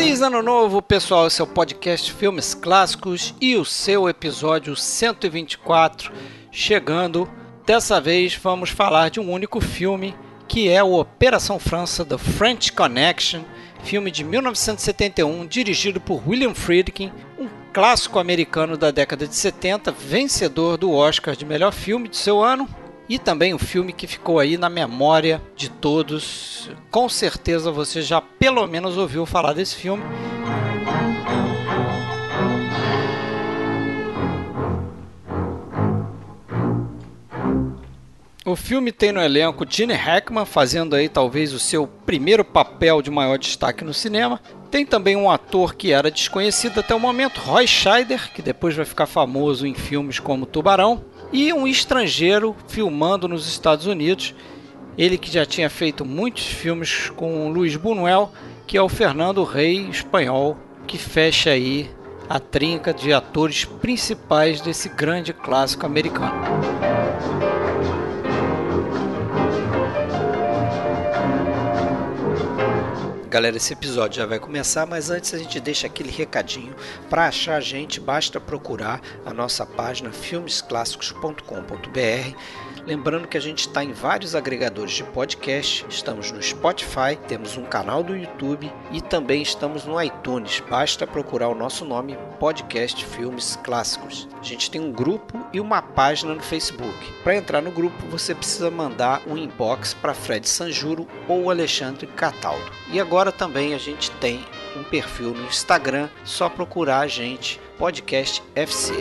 Feliz Ano Novo, pessoal! Esse é o podcast Filmes Clássicos e o seu episódio 124 chegando. Dessa vez vamos falar de um único filme que é o Operação França The French Connection, filme de 1971 dirigido por William Friedkin, um clássico americano da década de 70, vencedor do Oscar de melhor filme de seu ano e também um filme que ficou aí na memória de todos. Com certeza você já pelo menos ouviu falar desse filme. O filme tem no elenco Gene Hackman fazendo aí talvez o seu primeiro papel de maior destaque no cinema. Tem também um ator que era desconhecido até o momento, Roy Scheider, que depois vai ficar famoso em filmes como Tubarão e um estrangeiro filmando nos Estados Unidos. Ele que já tinha feito muitos filmes com Luiz Buñuel, que é o Fernando Rei espanhol, que fecha aí a trinca de atores principais desse grande clássico americano. Galera, esse episódio já vai começar, mas antes a gente deixa aquele recadinho. Para achar a gente, basta procurar a nossa página filmesclássicos.com.br Lembrando que a gente está em vários agregadores de podcast, estamos no Spotify, temos um canal do YouTube e também estamos no iTunes. Basta procurar o nosso nome, Podcast Filmes Clássicos. A gente tem um grupo e uma página no Facebook. Para entrar no grupo, você precisa mandar um inbox para Fred Sanjuro ou Alexandre Cataldo. E agora também a gente tem um perfil no Instagram, só procurar a gente, Podcast FC.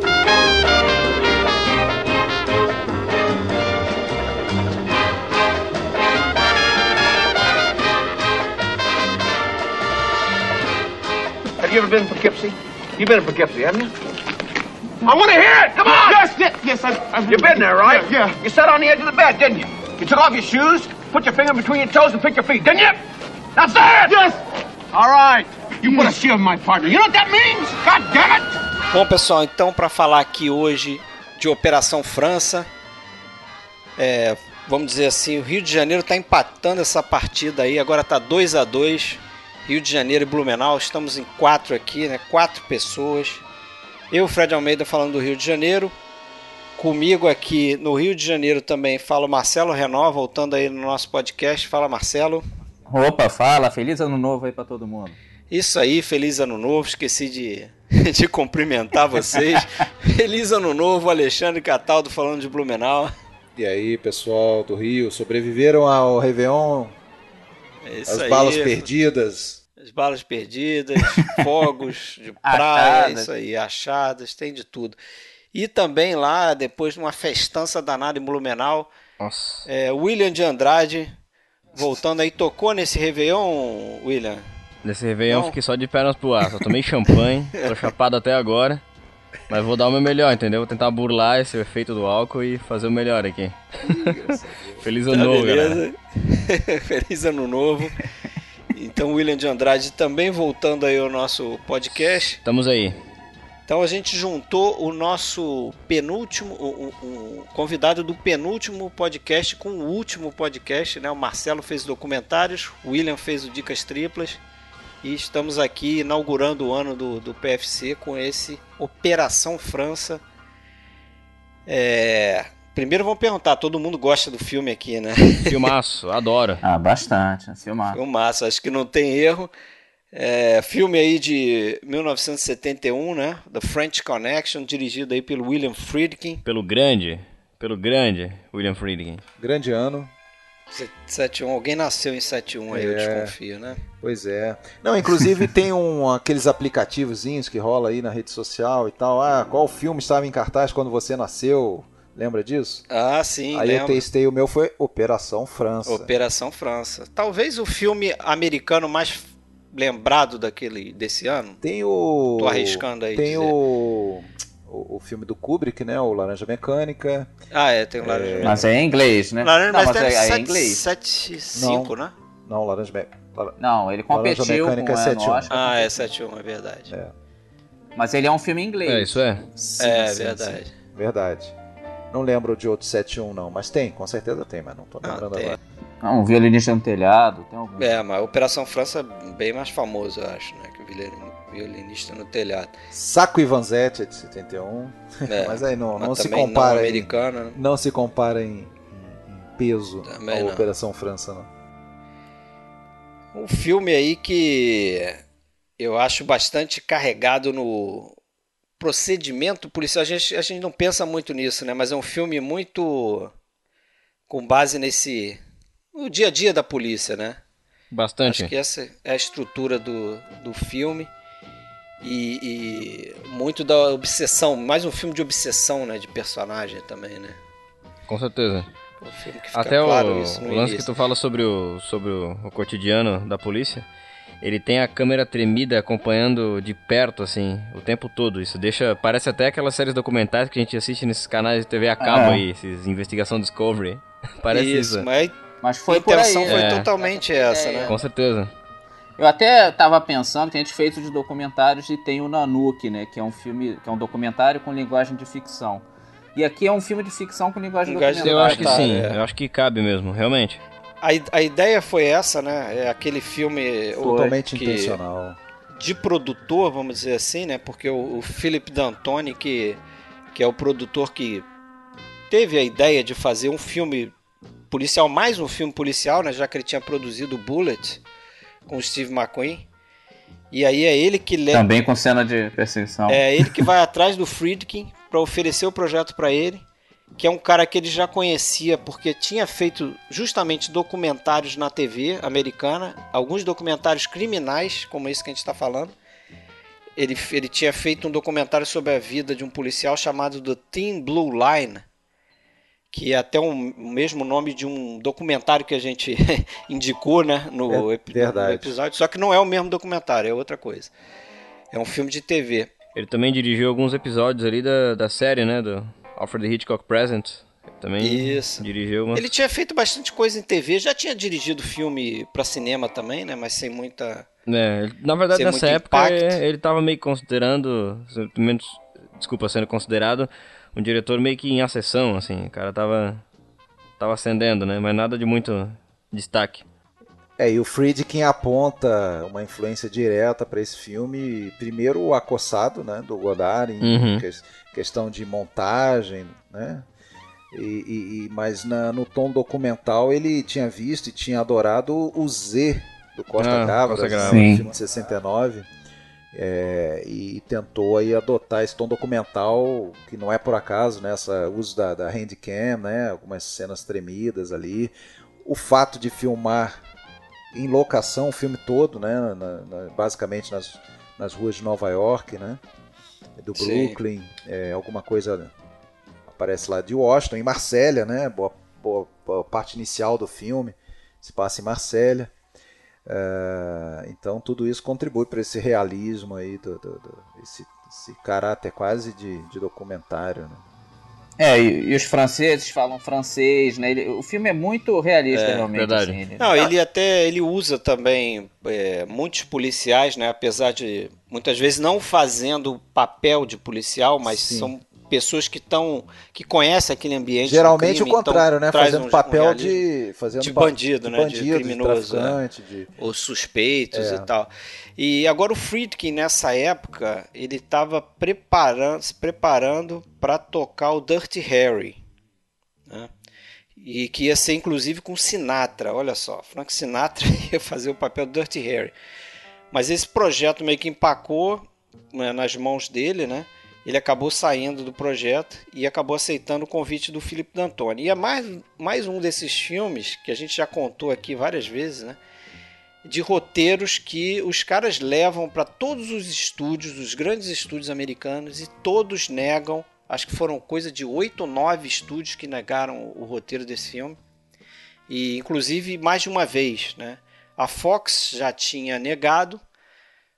Have you ever been in Poughkeepsie? You've been in Poughkeepsie, haven't you? I want to hear it! Come on! Yes, yes, yes, I've, I've You've been there, right? Yeah, yeah. You sat on the edge of the bed, didn't you? You took off your shoes, put your finger between your toes, and picked your feet, didn't you? That's it! Yes! All right. You put a in my partner. You know what that means? God damn it! Bom, pessoal, então para falar aqui hoje de Operação França, é, vamos dizer assim, o Rio de Janeiro está empatando essa partida aí, agora está 2 a 2 Rio de Janeiro e Blumenau, estamos em quatro aqui, né? Quatro pessoas. Eu, Fred Almeida, falando do Rio de Janeiro. Comigo aqui no Rio de Janeiro também fala o Marcelo Renó, voltando aí no nosso podcast. Fala, Marcelo. Opa, fala, feliz ano novo aí para todo mundo. Isso aí, feliz ano novo. Esqueci de, de cumprimentar vocês. feliz ano novo, Alexandre Cataldo falando de Blumenau. E aí, pessoal do Rio, sobreviveram ao Réveillon? É isso As aí. balas perdidas? As balas perdidas, fogos de praia, Achadas. isso aí, achadas, tem de tudo. E também lá, depois de uma festança danada em Blumenau, é, William de Andrade, voltando aí, tocou nesse Réveillon, William? Nesse Réveillon Não. fiquei só de pernas pro ar, só tomei champanhe, tô chapado até agora. Mas vou dar o meu melhor, entendeu? Vou tentar burlar esse efeito do álcool e fazer o melhor aqui. Feliz ano Tá novo, galera. beleza? Feliz ano novo. Então, William de Andrade também voltando aí ao nosso podcast. Estamos aí. Então a gente juntou o nosso penúltimo, o, o- o convidado do penúltimo podcast com o último podcast, né? O Marcelo fez documentários, o William fez o Dicas Triplas e estamos aqui inaugurando o ano do, do PFC com esse Operação França. É, Primeiro vamos perguntar, todo mundo gosta do filme aqui, né? Filmaço, adoro. Ah, bastante, filmar. Filmaço, acho que não tem erro. É, filme aí de 1971, né? The French Connection, dirigido aí pelo William Friedkin. Pelo grande, pelo grande William Friedkin. Grande ano. 71, alguém nasceu em 71 aí, eu É. desconfio, né? Pois é. Não, inclusive tem um, aqueles aplicativozinhos que rola aí na rede social e tal. Ah, qual filme estava em cartaz quando você nasceu? Lembra disso? Ah, sim, aí eu lembro. testei, o meu foi Operação França. Operação França. Talvez o filme americano mais lembrado daquele desse ano. Tem o. Tô arriscando aí Tem dizer. o, o. filme do Kubrick, né? O Laranja Mecânica. Ah, é, tem o Laranja Mas é em inglês, né? Laranja não, mas Mecânica é, é em 7, inglês. 7 5, né? Não, Laranja Mecânica. Não, ele competiu com Mecânica é é, no 7-1. Oscar, Ah, é 7 é verdade. É. mas ele é um filme em inglês. É, isso é. Sim, É, sim, verdade. sim. Verdade. Não lembro de outro 71 não, mas tem, com certeza tem, mas não tô Ah, lembrando tem. agora. Ah, um violinista no telhado, tem algum. É, mas a Operação França é bem mais famoso, eu acho, né? Que o violin- violinista no telhado. Saco e Vanzetti é de 71. É, Mas aí não, mas não se compara. Não em- né? Não se compara em, em- peso Também a não. Operação França, não. Um filme aí que eu acho bastante carregado no procedimento policial. A gente, a gente não pensa muito nisso, né? Mas é um filme muito com base nesse no dia a dia da polícia, né? Bastante. Acho que essa é a estrutura do, do filme. E, e muito da obsessão, mais um filme de obsessão, né? De personagem também, né? Com certeza. Um que fica Até claro o, o lance que início. tu fala sobre o, sobre o, o cotidiano da polícia, ele tem a câmera tremida acompanhando de perto, assim, o tempo todo. Isso deixa. Parece até aquelas séries documentais que a gente assiste nesses canais de TV a cabo Ah. aí, esses Investigação Discovery. Parece isso. isso, mas Mas a foi por aí. intenção foi É. totalmente essa, né? Com certeza. Eu até tava pensando, tem a gente feito de documentários e tem o Nanook, né? Que é um filme, que é um documentário com linguagem de ficção. E aqui é um filme de ficção com linguagem de Linguagem de Eu acho que sim, é. eu acho que cabe mesmo, realmente. A, a ideia foi essa, né? É aquele filme Totalmente que- intencional. de produtor, vamos dizer assim, né? Porque o, o Philip D'Antoni, que, que é o produtor que teve a ideia de fazer um filme policial, mais um filme policial, né? Já que ele tinha produzido o Bullet com o Steve McQueen. E aí é ele que leva. Também com cena de perseguição. É ele que vai atrás do Friedkin para oferecer o projeto para ele, que é um cara que ele já conhecia porque tinha feito justamente documentários na TV americana, alguns documentários criminais, como esse que a gente está falando. Ele, ele tinha feito um documentário sobre a vida de um policial chamado The Thin Blue Line, que é até um- o mesmo nome de um documentário que a gente indicou né, no, É no episódio, só que não é o mesmo documentário, é outra coisa. É um filme de TV. Ele também dirigiu alguns episódios ali da, da série, né? Do Alfred Hitchcock Present. Também Isso. dirigiu uma. Ele tinha feito bastante coisa em TV, já tinha dirigido filme pra cinema também, né? Mas sem muita. É, na verdade, Sem nessa época, impacto. é, ele tava meio considerando, menos, desculpa, sendo considerado um diretor meio que em acessão, assim, o cara tava, tava ascendendo, né, mas nada de muito destaque. É, e o Friedkin aponta uma influência direta para esse filme, primeiro o acossado, né, do Godard, em Uhum. ques- questão de montagem, né, e, e- e- mas na- no tom documental ele tinha visto e tinha adorado o Z do Costa Ah, Gavras, Costa Sim. filme de 69, é, e tentou aí adotar esse tom documental que não é por acaso, né, essa uso da, da handcam, né, algumas cenas tremidas ali, o fato de filmar em locação o filme todo, né, na- na- basicamente nas, nas ruas de Nova York, né, do Sim. Brooklyn, é, alguma coisa aparece lá de Washington, em Marsella, né, boa, boa- boa parte inicial do filme se passa em Marsella. É, então tudo isso contribui para esse realismo aí, do, do- do- esse, esse caráter quase de, de documentário. Né? É, e, e os franceses falam francês, né? Ele- o filme é muito realista, realmente. verdade. assim, ele- Não, ele até ele usa também é, muitos policiais, né? Apesar de muitas vezes não fazendo o papel de policial, mas Sim. são pessoas que estão que conhecem aquele ambiente. Geralmente crime, o contrário, então né, fazendo um- um papel realismo. de fazendo de bandido, de né, de bandido, de, criminoso, é. traficante, de os suspeitos É. e tal. E agora o Friedkin nessa época ele estava preparando, se preparando para tocar o Dirty Harry, né? E que ia ser inclusive com Sinatra, olha só, Frank Sinatra ia fazer o papel do Dirty Harry. Mas esse projeto meio que empacou né, nas mãos dele, né? Ele acabou saindo do projeto e acabou aceitando o convite do Philip D'Antoni. E é mais, mais um desses filmes que a gente já contou aqui várias vezes, né? De roteiros que os caras levam para todos os estúdios, os grandes estúdios americanos, e todos negam. Acho que foram coisa de oito ou nove estúdios que negaram o roteiro desse filme. E inclusive mais de uma vez, né? A Fox já tinha negado,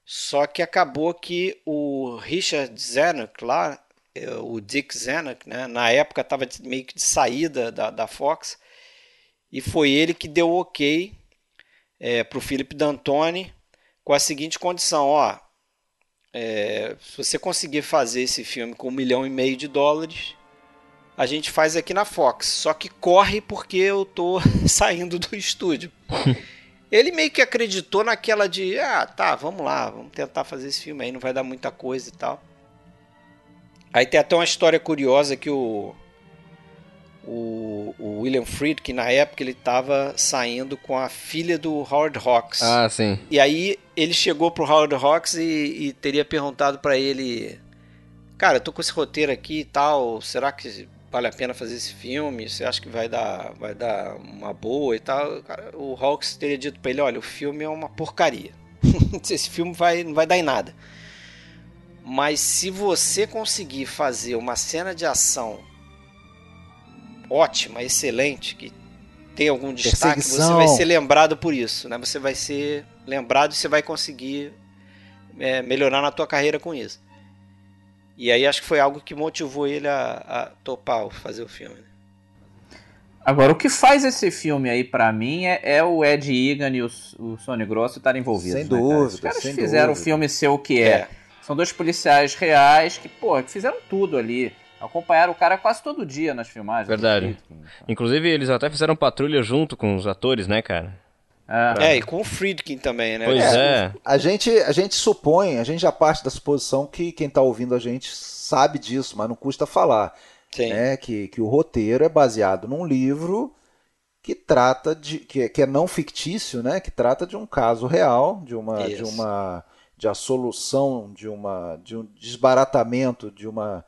só que acabou que o Richard Zanuck lá, eh, o Dick Zanuck, né, na época estava meio que de saída da, da Fox, e foi ele que deu o ok para o Philip D'Antoni com a seguinte condição, ó, é, se você conseguir fazer esse filme com um milhão e meio de dólares, a gente faz aqui na Fox. Só que corre porque eu tô saindo do estúdio. Ele meio que acreditou naquela de, ah, tá, vamos lá, vamos tentar fazer esse filme aí, não vai dar muita coisa e tal. Aí tem até uma história curiosa que o, o, o William Friedkin, na época, ele estava saindo com a filha do Howard Hawks. Ah, sim. E aí ele chegou pro Howard Hawks e, e teria perguntado para ele, cara, eu tô com esse roteiro aqui e tal, será que vale a pena fazer esse filme? Você acha que vai dar, vai dar uma boa e tal? Cara, o Hawks teria dito para ele, olha, o filme é uma porcaria. esse filme vai, não vai dar em nada. Mas se você conseguir fazer uma cena de ação ótima, excelente, que tem algum destaque, você vai ser lembrado por isso, né? Você vai ser lembrado e você vai conseguir é, melhorar na tua carreira com isso. E aí acho que foi algo que motivou ele a, a topar fazer o filme. Né? Agora, o que faz esse filme aí para mim é, é, o Ed Egan e o, o Sony Grosso estarem envolvidos. Sem né, dúvida. Os caras sem fizeram dúvida. o filme ser o que é. é. São dois policiais reais que, pô, que fizeram tudo ali. Acompanharam o cara quase todo dia nas filmagens. Verdade. Inclusive, eles até fizeram patrulha junto com os atores, né, cara? É, é e com o Friedkin também, né? Pois é. A gente, a gente supõe, a gente já parte da suposição que quem está ouvindo a gente sabe disso, mas não custa falar. Sim. Né? Que, que o roteiro é baseado num livro que trata de. que, que é não fictício, né? Que trata de um caso real, de uma. De uma de a solução de uma de um desbaratamento de uma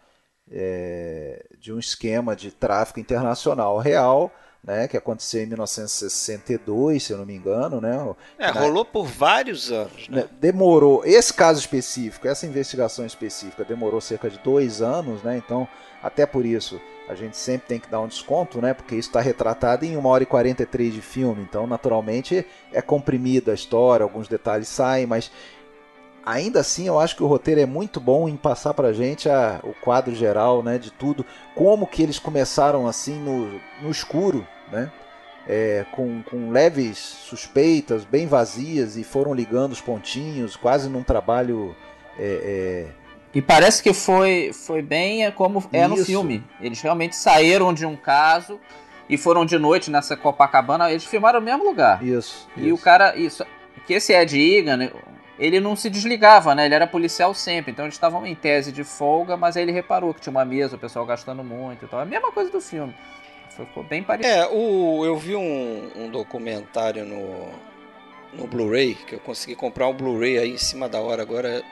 é, de um esquema de tráfico internacional real né, que aconteceu em 1962, se eu não me engano, né? É, rolou por vários anos. Né? Demorou, esse caso específico, essa investigação específica demorou cerca de dois anos, né? Então, até por isso, a gente sempre tem que dar um desconto, né? Porque isso está retratado em 1 hora e 43 de filme, então, naturalmente, é comprimida a história, alguns detalhes saem, mas ainda assim eu acho que o roteiro é muito bom em passar pra gente a, o quadro geral né, de tudo, como que eles começaram assim no, no escuro, né? É, com, com leves suspeitas, bem vazias, e foram ligando os pontinhos, quase num trabalho. É, é... E parece que foi, foi bem como é Isso. no filme. Eles realmente saíram de um caso e foram de noite nessa Copacabana. Eles filmaram no mesmo lugar. Isso. E isso. o cara. Isso, que esse Ed Egan, ele não se desligava, né? Ele era policial sempre, então eles estavam em tese de folga, mas aí ele reparou que tinha uma mesa, o pessoal gastando muito e tal. É a mesma coisa do filme. Ficou bem parecido. É, o, eu vi um, um documentário no, no Blu-ray, que eu consegui comprar um Blu-ray aí em cima da hora, agora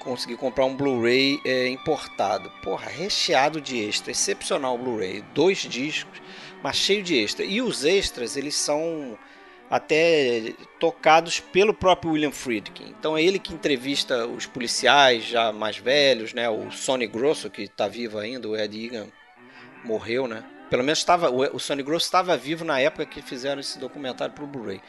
consegui comprar um Blu-ray é, importado. Porra, recheado de extra, excepcional o Blu-ray. Dois discos, mas cheio de extra. E os extras, eles são até tocados pelo próprio William Friedkin. Então é ele que entrevista os policiais já mais velhos, né? O Sonny Grosso, que está vivo ainda, o Ed Egan morreu, né? Pelo menos estava, o Sonny Grosso estava vivo na época que fizeram esse documentário para o Blu-ray.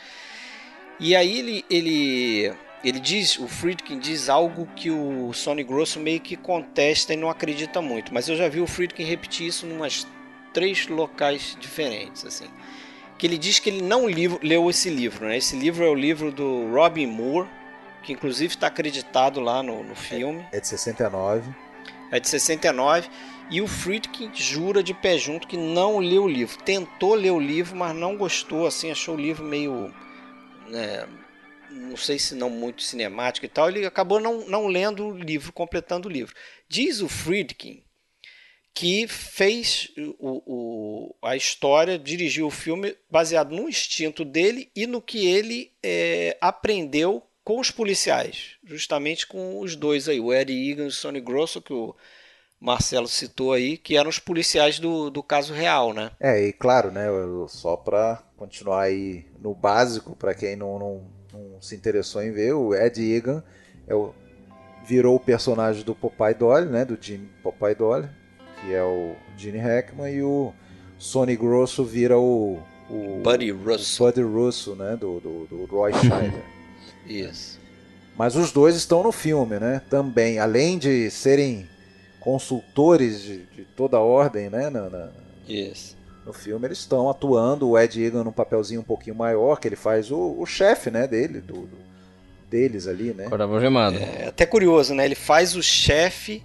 E aí ele, ele, ele diz, o Friedkin diz algo que o Sonny Grosso meio que contesta e não acredita muito. Mas eu já vi o Friedkin repetir isso em umas três locais diferentes, assim que ele diz que ele não leu esse livro. Né? Esse livro é o livro do Robin Moore, que inclusive está acreditado lá no, no filme. É, é de 69. É de 69. E o Friedkin jura de pé junto que não leu o livro. Tentou ler o livro, mas não gostou, assim, achou o livro meio. Né, não sei se não muito cinemático e tal. Ele acabou não, não lendo o livro, completando o livro. Diz o Friedkin que fez o, o, a história, dirigiu o filme baseado no instinto dele e no que ele é, aprendeu com os policiais, justamente com os dois aí, o Eddie Egan e o Sonny Grosso, que o Marcelo citou aí, que eram os policiais do, do caso real, né? É, e claro, né, só para continuar aí no básico, para quem não, não, não, se interessou em ver, o Ed Egan é o, virou o personagem do Popeye Dolly, né, do Jim Popeye Dolly, que é o Gene Hackman, e o Sonny Grosso vira o, o Buddy Russo, Buddy Russo né, do, do, do Roy Scheider. Isso. Mas os dois estão no filme, né? Também, além de serem consultores de, de toda a ordem, né? Na, na, Isso. No filme eles estão atuando, o Ed Egan num papelzinho um pouquinho maior, que ele faz o, o chefe, né, dele, do, do deles ali, né? Coração gemado. É até curioso, né? Ele faz o chefe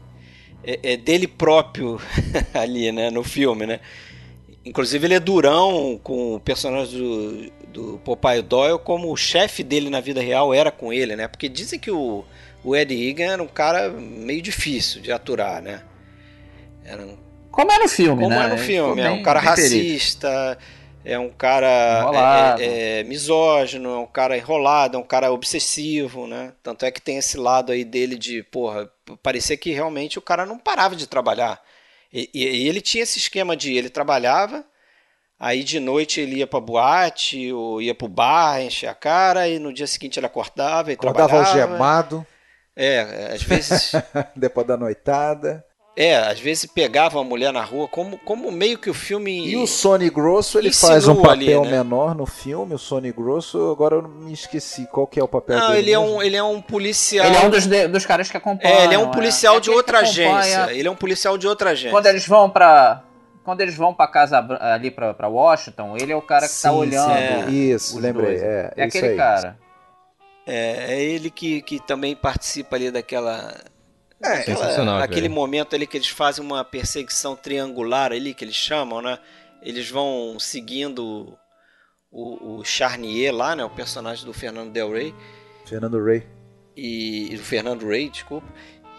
é, é dele próprio ali, né, no filme, né? Inclusive ele é durão com o personagem do, do Popeye Doyle, como o chefe dele na vida real era com ele, né? Porque dizem que o, o Ed Egan era um cara meio difícil de aturar, né? Era um... Como é no filme, como né? Como é no filme, é um cara racista, é um cara é, é, é, misógino, é um cara enrolado, é um cara obsessivo, né? Tanto é que tem esse lado aí dele de, porra, parecer que realmente o cara não parava de trabalhar. E, e, ele tinha esse esquema de ele trabalhava, aí de noite ele ia pra boate, ou ia pro bar, encher a cara, e no dia seguinte ele acordava e acordava trabalhava. Acordava algemado. É, às vezes. Depois da noitada. É, às vezes pegava uma mulher na rua, como, como meio que o filme. E o Sony Grosso, ele faz um papel ali, né? menor no filme, o Sony Grosso, agora eu me esqueci qual que é o papel Não, dele. Ele é, um, ele é um policial. Ele é um dos, dos caras que acompanham. É, ele é um policial é. de outra agência. Ele é um policial de outra agência. Quando eles vão pra. Quando eles vão pra casa ali pra, pra Washington, ele é o cara que tá sim, tá olhando. É. Isso, lembrei. É, é aquele aí. cara. É, é ele que, que também participa ali daquela é, sensacional. Naquele momento ali que eles fazem uma perseguição triangular ali, que eles chamam, né? Eles vão seguindo o, o Charnier lá, né? O personagem do Fernando Del Rey. Fernando Rey. E, do Fernando Rey, desculpa.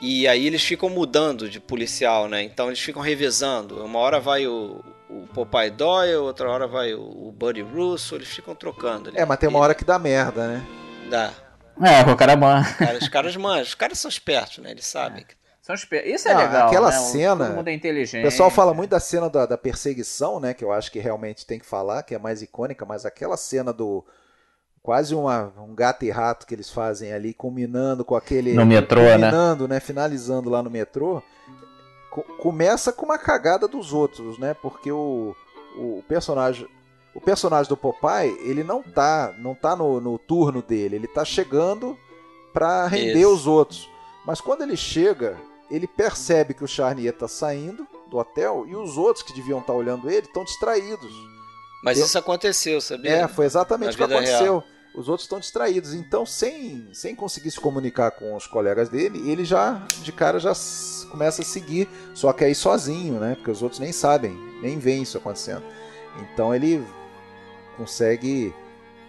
E aí eles ficam mudando de policial, né? Então eles ficam revezando. Uma hora vai o, o Popeye Doyle, outra hora vai o, o Buddy Russo, eles ficam trocando. Ali. É, mas tem uma hora que dá merda, né? Dá. É, o cara manja. Cara, os caras manjam. Os caras são espertos, né? Eles sabem. É. São espertos. Isso é Não, legal. Aquela né? cena. Todo mundo é inteligente. O pessoal fala muito da cena da, da, perseguição, né? Que eu acho que realmente tem que falar, que é mais icônica, mas aquela cena do. Quase uma, um gato e rato que eles fazem ali, culminando com aquele. No metrô, né? culminando, né? né? Finalizando lá no metrô. Co começa com uma cagada dos outros, né? Porque o, o personagem o personagem do Popeye, ele não tá, não tá no, no turno dele, ele tá chegando para render Isso. os outros. Mas quando ele chega, ele percebe que o Charnier tá saindo do hotel e os outros que deviam estar tá olhando ele estão distraídos. Mas Eu... isso aconteceu, sabia? É, foi exatamente o que aconteceu. Real. Os outros estão distraídos. Então, sem, sem conseguir se comunicar com os colegas dele, ele já, de cara, já começa a seguir. Só que aí sozinho, né? Porque os outros nem sabem, nem veem isso acontecendo. Então ele consegue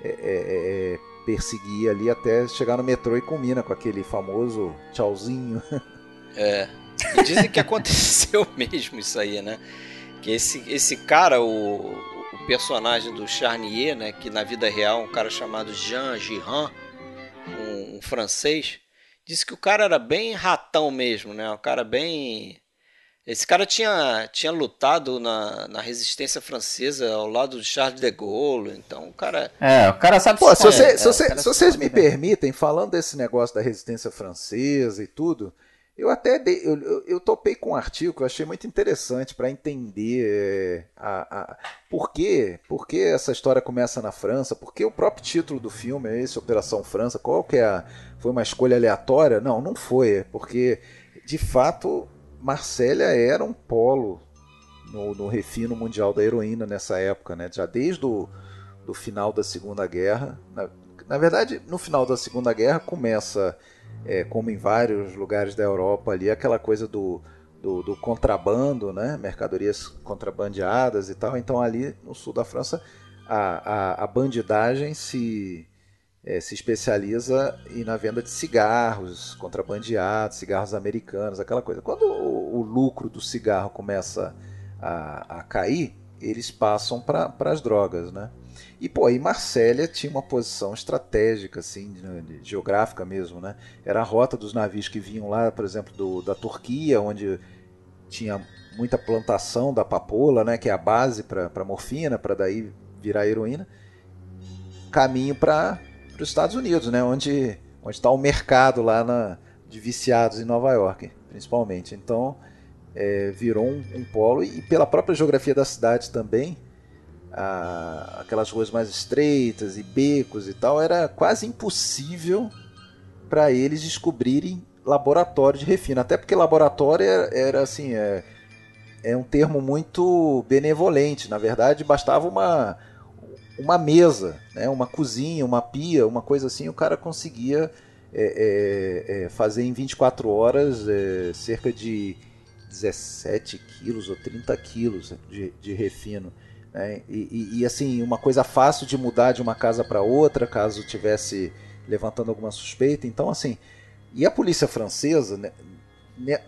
é, é, é, perseguir ali até chegar no metrô e combina com aquele famoso tchauzinho. É. E dizem que aconteceu mesmo isso aí, né? Que esse, esse cara, o, o personagem do Charnier, né? Que na vida real um cara chamado Jean Girard, um, um francês, disse que o cara era bem ratão mesmo, né? Um cara bem esse cara tinha, tinha lutado na, na resistência francesa ao lado de Charles de Gaulle, então o cara. É, o cara sabe Pô, se, você, é, se, você, se vocês me permitem, falando desse negócio da resistência francesa e tudo, eu até dei, eu, eu, eu topei com um artigo que eu achei muito interessante para entender é, a, a, por, quê, por que essa história começa na França, porque o próprio título do filme é esse, Operação França, qual que é a, foi uma escolha aleatória? Não, não foi, é porque de fato Marsella era um polo no, no, refino mundial da heroína nessa época, né? já desde o do final da Segunda Guerra. Na, na, verdade, no final da Segunda Guerra começa, é, como em vários lugares da Europa, ali aquela coisa do, do, do, contrabando, né? mercadorias contrabandeadas e tal. Então, ali no sul da França, a, a, a bandidagem se é, se especializa na venda de cigarros contrabandeados, cigarros americanos, aquela coisa. Quando o, o lucro do cigarro começa a, a cair, eles passam para as drogas, né? E pô, aí Marsella tinha uma posição estratégica, assim, geográfica mesmo, né? Era a rota dos navios que vinham lá, por exemplo, do, da Turquia, onde tinha muita plantação da papoula, né? Que é a base para morfina, para daí virar heroína. Caminho para para os Estados Unidos, né? Onde onde está o mercado lá na, de viciados em Nova York, principalmente. Então é, virou um, um, polo e pela própria geografia da cidade também, a, aquelas ruas mais estreitas e becos e tal, era quase impossível para eles descobrirem laboratório de refino, até porque laboratório era, era assim é, é um termo muito benevolente. Na verdade, bastava uma uma mesa, né, uma cozinha, uma pia, uma coisa assim, o cara conseguia é, é, é, fazer em 24 horas é, cerca de 17 quilos ou 30 quilos de, de refino. Né? E, e, e, assim, uma coisa fácil de mudar de uma casa para outra, caso tivesse levantando alguma suspeita. Então, assim, e a polícia francesa, né, né,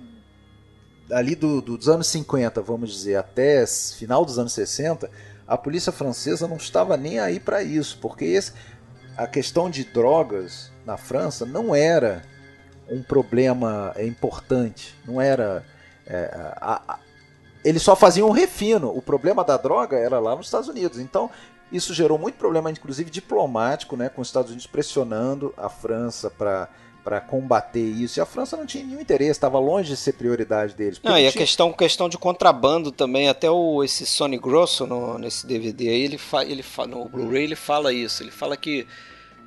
ali do, dos anos 50, vamos dizer, até final dos anos 60, a polícia francesa não estava nem aí para isso, porque esse, a questão de drogas na França não era um problema importante, não era. É, a, a, eles só faziam um refino. O problema da droga era lá nos Estados Unidos. Então, isso gerou muito problema, inclusive diplomático, né, com os Estados Unidos pressionando a França para para combater isso. E a França não tinha nenhum interesse, estava longe de ser prioridade deles. Não, e a tinha... questão, questão de contrabando também, até o, esse Sony Grosso no, nesse DVD aí, ele, fa, ele fa, no Blu-ray ele fala isso, ele fala que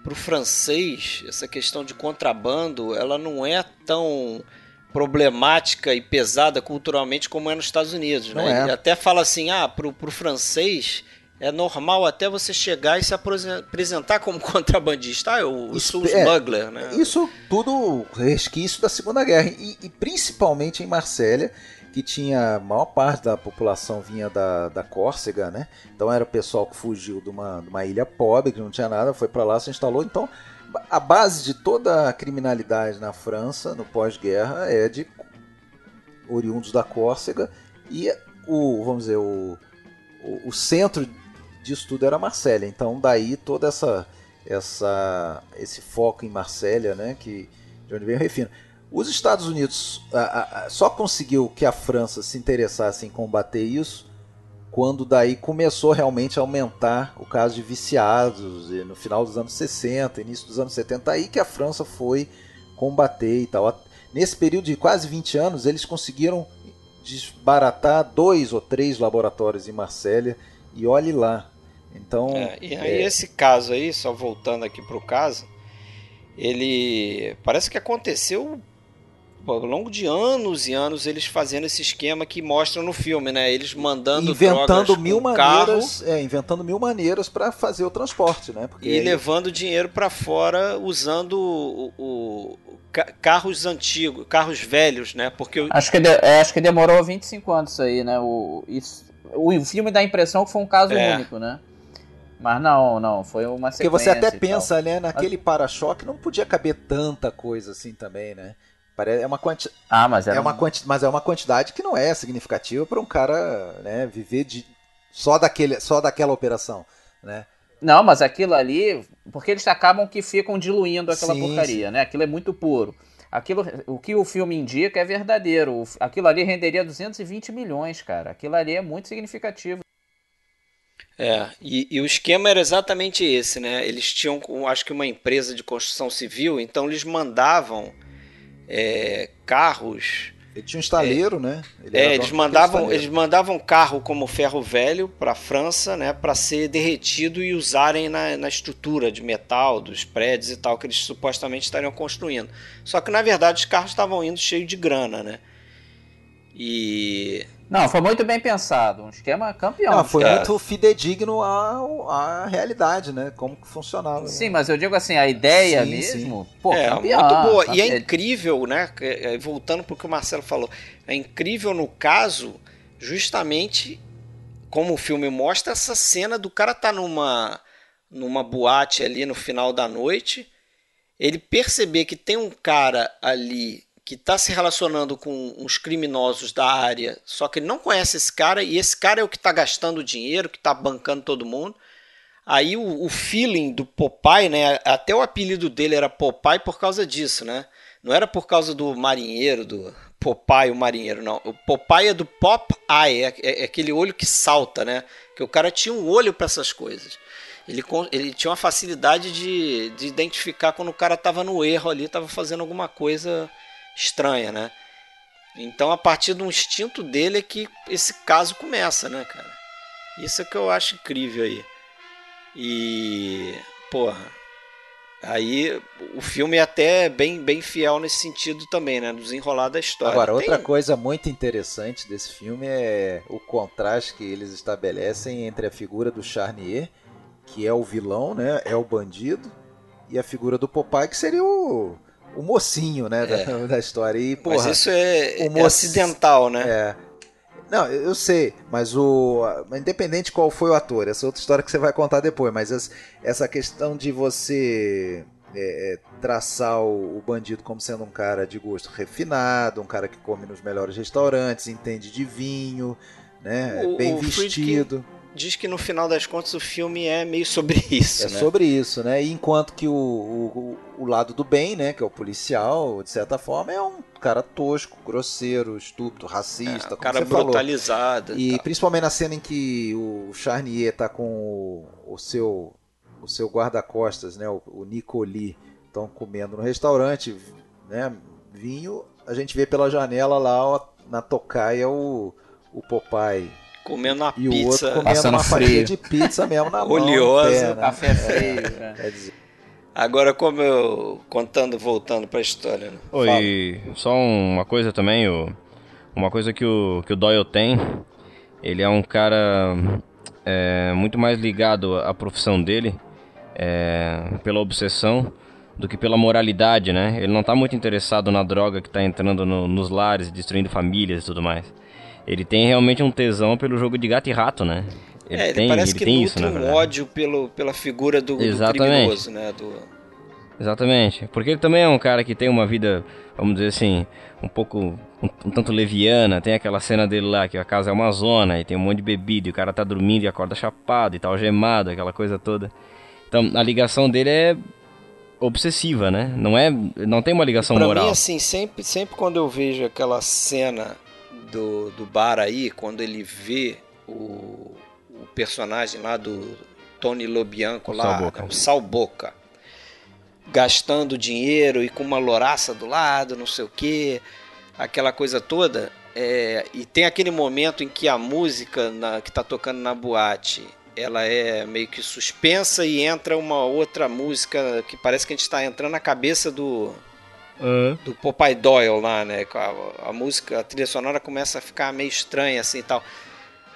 para o francês, essa questão de contrabando, ela não é tão problemática e pesada culturalmente como é nos Estados Unidos. Né? É. Ele até fala assim, ah, para o francês é normal até você chegar e se apresentar como contrabandista. Ah, eu, isso, sou é, smuggler, né? Isso tudo resquício da Segunda Guerra. E, e, principalmente em Marsella, que tinha a maior parte da população vinha da, da Córcega, né? Então era o pessoal que fugiu de uma, de uma ilha pobre, que não tinha nada, foi para lá, se instalou. Então a base de toda a criminalidade na França, no pós-guerra, é de oriundos da Córcega. E o, vamos dizer, o, o, o centro disso tudo era Marsella. Então daí toda essa essa esse foco em Marsella, né, que de onde vem o refino. Os Estados Unidos a, a, só conseguiu que a França se interessasse em combater isso quando daí começou realmente a aumentar o caso de viciados no final dos anos 60, início dos anos 70, aí que a França foi combater e tal. Nesse período de quase 20 anos, eles conseguiram desbaratar dois ou três laboratórios em Marsella e olhe lá, então. É, e aí, é... esse caso aí, só voltando aqui pro caso, ele parece que aconteceu ao longo de anos e anos eles fazendo esse esquema que mostram no filme, né? Eles mandando inventando mil maneiras, carro, é, inventando mil maneiras para fazer o transporte, né? Porque e aí... levando dinheiro para fora usando o, o, carros antigos, carros velhos, né? Porque acho que de, é, acho que demorou 25 anos isso aí, né? O isso, o filme dá a impressão que foi um caso é. único, né? Mas não, não, foi uma sequência. Porque você até pensa, né, naquele para-choque não podia caber tanta coisa assim também, né? É uma, quanti... ah, mas é uma quanti... mas é uma quantidade que não é significativa para um cara né, viver de... só, daquele... só daquela operação, né? Não, mas aquilo ali, porque eles acabam que ficam diluindo aquela sim, porcaria, sim. né? Aquilo é muito puro. Aquilo, o que o filme indica é verdadeiro. Aquilo ali renderia 220 milhões, cara. Aquilo ali é muito significativo. É, e, e, o esquema era exatamente esse, né? Eles tinham, acho que uma empresa de construção civil, então eles mandavam é, carros. Ele tinha um estaleiro, é, né? Ele é, eles mandavam, eles mandavam carro como ferro velho para a França, né? Para ser derretido e usarem na, na estrutura de metal dos prédios e tal que eles supostamente estariam construindo. Só que na verdade os carros estavam indo cheios de grana, né? E não, foi muito bem pensado. Um esquema campeão. Não, foi muito fidedigno à, à realidade, né? Como que funcionava. Sim, mas eu digo assim, a ideia sim, mesmo. Sim. Pô, é, campeão, muito boa. Campeão. E é incrível, né? É, voltando para o que o Marcelo falou. É incrível no caso, justamente como o filme mostra, essa cena do cara tá numa, numa boate ali no final da noite. Ele perceber que tem um cara ali que está se relacionando com uns criminosos da área, só que ele não conhece esse cara e esse cara é o que está gastando dinheiro, que está bancando todo mundo. Aí o, o, feeling do Popeye, né? Até o apelido dele era Popeye por causa disso, né? Não era por causa do marinheiro, do Popeye o marinheiro, não. O Popeye é do Pop Eye, é, é, é aquele olho que salta, né? Que o cara tinha um olho para essas coisas. Ele, ele tinha uma facilidade de, de identificar quando o cara estava no erro ali, estava fazendo alguma coisa estranha, né? Então, a partir do instinto dele é que esse caso começa, né, cara? Isso é que eu acho incrível aí. E, porra, aí o filme é até bem, bem fiel nesse sentido também, né? Desenrolar da história. Agora, Tem... outra coisa muito interessante desse filme é o contraste que eles estabelecem entre a figura do Charnier, que é o vilão, né? É o bandido, e a figura do Popeye, que seria o o mocinho, né, da, da história. E, porra, Mas isso é, o é moço- acidental, né? é. Não, eu sei, mas o. Independente de qual foi o ator, essa é outra história que você vai contar depois, mas es- essa questão de você é, é, traçar o, o bandido como sendo um cara de gosto refinado, um cara que come nos melhores restaurantes, entende de vinho, né? O- bem o Friedkin vestido. Diz que no final das contas o filme é meio sobre isso, É né? sobre isso, né? E enquanto que o, o, o lado do bem, né, que é o policial, de certa forma, é um cara tosco, grosseiro, estúpido, racista, É, como cara brutalizado. E principalmente na cena em que o Charnier tá com o, o seu o seu guarda-costas, né, o, o Nicoli, estão comendo no restaurante, né, vinho, a gente vê pela janela lá ó, na tocaia o, o Popeye Comendo uma e o outro pizza comendo Passando uma fatia de pizza mesmo na mão, Oleosa, né? Café frio, né? Quer dizer, Agora, como eu. Contando, voltando pra história, né? Oi, só uma coisa também, o, uma coisa que o, que o Doyle tem, ele é um cara é, muito mais ligado à profissão dele, é, pela obsessão, do que pela moralidade, né? Ele não tá muito interessado na droga que tá entrando no- nos lares, destruindo famílias e tudo mais. Ele tem realmente um tesão pelo jogo de gato e rato, né? Ele é, ele tem, parece ele que tem isso, um ódio pelo, pela figura do, do Exatamente. criminoso, né? Do, Exatamente. Porque ele também é um cara que tem uma vida, vamos dizer assim, um pouco, um, um tanto leviana. Tem aquela cena dele lá, que a casa é uma zona e tem um monte de bebida e o cara tá dormindo e acorda chapado e tal, algemado, aquela coisa toda. Então, a ligação dele é obsessiva, né? Não é, não tem uma ligação pra moral. mim, assim, sempre, sempre quando eu vejo aquela cena do, do bar aí, quando ele vê o, o personagem lá do Tony Lobianco O lá, Sal Boca. o Sal Boca, gastando dinheiro e com uma louraça do lado, não sei o que, aquela coisa toda. é, e tem aquele momento em que a música na- que tá tocando na boate ela é meio que suspensa e entra uma outra música que parece que a gente está entrando na cabeça do, Do Popeye Doyle lá, né? A, a música, a trilha sonora começa a ficar meio estranha assim e tal.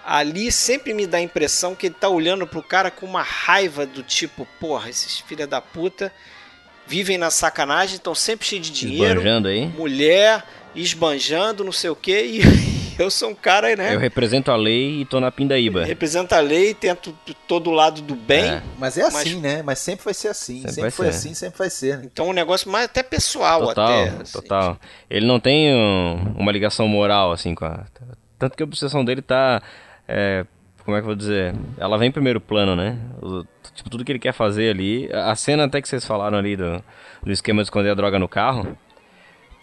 Ali sempre me dá a impressão que ele tá olhando pro cara com uma raiva do tipo, porra, esses filha da puta vivem na sacanagem, estão sempre cheios de dinheiro, mulher, esbanjando, não sei o que, e eu sou um cara, né? Eu represento a lei e tô na pindaíba. Representa a lei, tento todo lado do bem. É. Mas é assim, né? Mas sempre vai ser assim. Sempre Sempre, vai foi ser. assim, sempre vai ser. né? Então é um negócio mais até pessoal Total, até. assim. total. Ele não tem um- uma ligação moral, assim, com a... Tanto que a obsessão dele tá... é, como é que eu vou dizer? Ela vem em primeiro plano, né? O- tipo, tudo que ele quer fazer ali... A cena até que vocês falaram ali do, do esquema de esconder a droga no carro...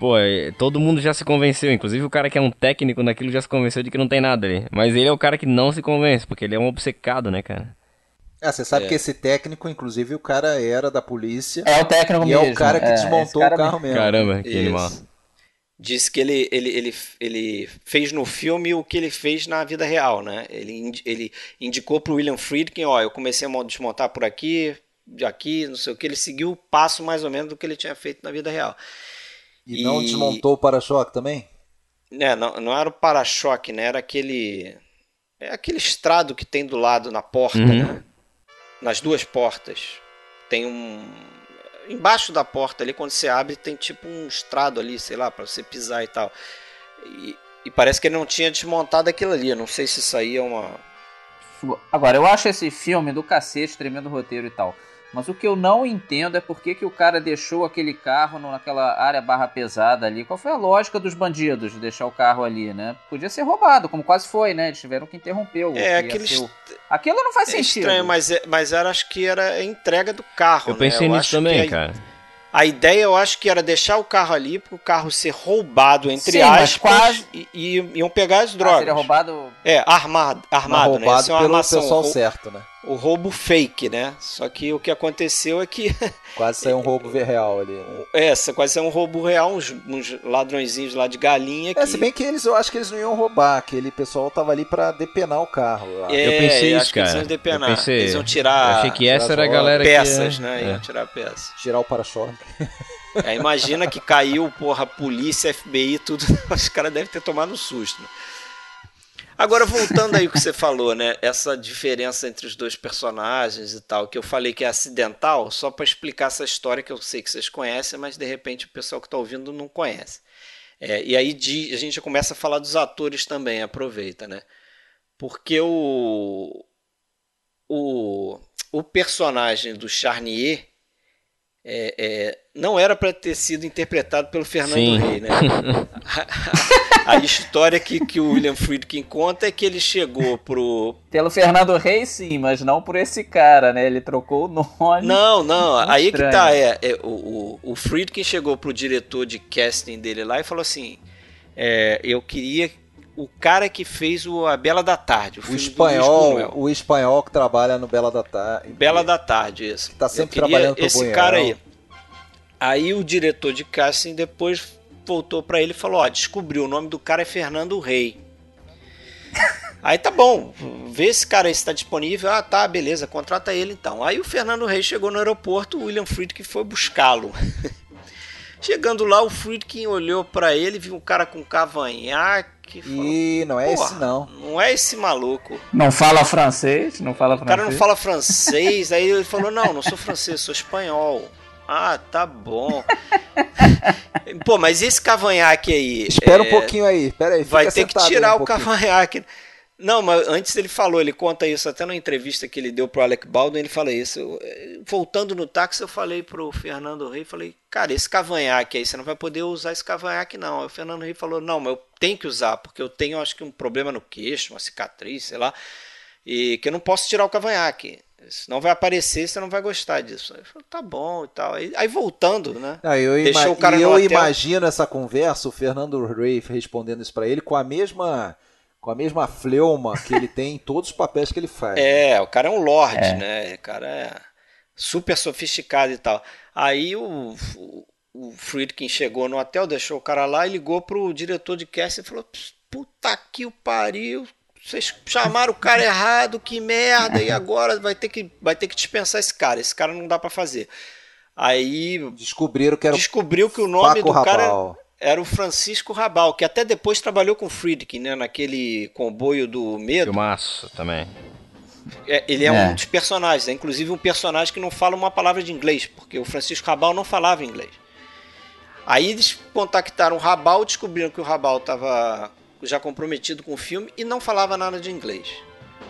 Pô, é, todo mundo já se convenceu, inclusive o cara que é um técnico naquilo já se convenceu de que não tem nada ali. Mas ele é o cara que não se convence, porque ele é um obcecado, né, cara? Ah, você sabe É. que esse técnico, inclusive, o cara era da polícia. É o técnico e mesmo. é o cara que é, desmontou cara o carro mesmo. Caramba, que Isso. animal. Disse que ele, ele, ele, ele fez no filme o que ele fez na vida real, né? Ele, ele indicou pro William Friedkin, ó, eu comecei a mo- desmontar por aqui, de aqui, não sei o que. Ele seguiu o passo mais ou menos do que ele tinha feito na vida real. E não E- desmontou o para-choque também? É, não, não era o para-choque, né? Era aquele. É aquele estrado que tem do lado na porta, Uhum. né? Nas duas portas. Tem um. Embaixo da porta ali, quando você abre, tem tipo um estrado ali, sei lá, pra você pisar e tal. E, e parece que ele não tinha desmontado aquilo ali. Eu não sei se isso aí é uma. Agora, eu acho esse filme do cacete, tremendo roteiro e tal. Mas o que eu não entendo é por que, que o cara deixou aquele carro naquela área barra pesada ali. Qual foi a lógica dos bandidos de deixar o carro ali, né? Podia ser roubado, como quase foi, né? Eles tiveram que interromper o. É, aquele. o- Aquilo não faz É sentido. estranho, mas, é- mas era, acho que era a entrega do carro. Eu né? pensei nisso acho que também, a- cara. A ideia eu acho que era deixar o carro ali para o carro ser roubado, entre Sim, mas aspas, quase- e, e iam pegar as Ah, drogas. seria roubado. É, armado, Mas armado, né? Roubado uma pelo armação, pessoal rou- certo, né? O roubo fake, né? Só que o que aconteceu é que Quase saiu um roubo real ali. Né? essa quase é um roubo real, uns, uns ladrõezinhos lá de galinha que É, se bem que eles, eu acho que eles não iam roubar, aquele pessoal tava ali pra depenar o carro. É, Eu pensei acho isso, que eles cara. iam depenar. Eu pensei- Eles iam tirar Eu achei que essa era a tirar galera peças, que... né? É. Iam tirar peças. Tirar o para-choque. É, imagina que caiu, porra, polícia, FBI, tudo. Os caras devem ter tomado um susto. Né? Agora, voltando aí o que você falou, né? Essa diferença entre os dois personagens e tal, que eu falei que é acidental, só para explicar essa história que eu sei que vocês conhecem, mas de repente o pessoal que está ouvindo não conhece. É, e aí a gente já começa a falar dos atores também, aproveita, né? Porque o, o, o personagem do Charnier é, é, não era para ter sido interpretado pelo Fernando Sim. Rey, né? A, história que, que o William Friedkin conta é que ele chegou pro. Pelo Fernando Reis, sim, mas não por esse cara, né? Ele trocou o nome. Não, não, Muito aí estranho. que tá. É, é, o, o, o Friedkin chegou pro diretor de casting dele lá e falou assim: é, Eu queria o cara que fez o A Bela da Tarde, o, O espanhol, o espanhol que trabalha no Bela da Tarde. Bela da Tarde, isso. Que tá sempre trabalhando pro Esse cara aí. Aí o diretor de casting depois voltou pra ele e falou: Ó, descobriu, o nome do cara é Fernando Rei. Aí tá bom, vê esse cara aí se tá disponível. Ah, tá, beleza, contrata ele então. Aí o Fernando Rei chegou no aeroporto, o William Friedkin foi buscá-lo. Chegando lá, o Friedkin olhou pra ele, viu um cara com cavanhaque. falou, E não é "Porra, esse não. Não é esse maluco. Não fala francês, não fala O francês. cara não fala francês, aí ele falou: Não, não sou francês, sou espanhol. Ah, tá bom. Pô, mas esse cavanhaque aí? Espera É, um pouquinho aí, espera aí. Vai ter que tirar um o cavanhaque. Não, mas antes ele falou, ele conta isso até na entrevista que ele deu pro Alec Baldwin, ele fala isso. Eu, eh, Voltando no táxi, eu falei pro Fernando Rey, falei, cara, esse cavanhaque aí, você não vai poder usar esse cavanhaque não. Aí o Fernando Rey falou, não, mas eu tenho que usar, porque eu tenho, acho que um problema no queixo, uma cicatriz, sei lá, e que eu não posso tirar o cavanhaque. Senão vai aparecer, você não vai gostar disso. Aí falei, tá bom e tal. Aí, aí voltando, né? Não, eu, ima- Deixou o cara e no eu hotel. imagino essa conversa, o Fernando Rey respondendo isso pra ele com a mesma com a mesma fleuma que ele tem em todos os papéis que ele faz. É, o cara é um lord, É. né? O cara é super sofisticado e tal. Aí o, o, o Friedkin chegou no hotel, deixou o cara lá e ligou pro diretor de casting e falou: Puta que o pariu, vocês chamaram o cara errado, que merda, e agora vai ter que, vai ter que dispensar esse cara, esse cara não dá pra fazer. Aí Descobriram que era o descobriu que o nome Paco do cara Rabanne. era o Francisco Rabal, que até depois trabalhou com o Friedkin, né? Naquele comboio do medo. Filmaço também. É, ele é, É. um dos personagens, é inclusive um personagem que não fala uma palavra de inglês, porque o Francisco Rabal não falava inglês. Aí eles contactaram o Rabal, descobriram que o Rabal estava já comprometido com o filme e não falava nada de inglês.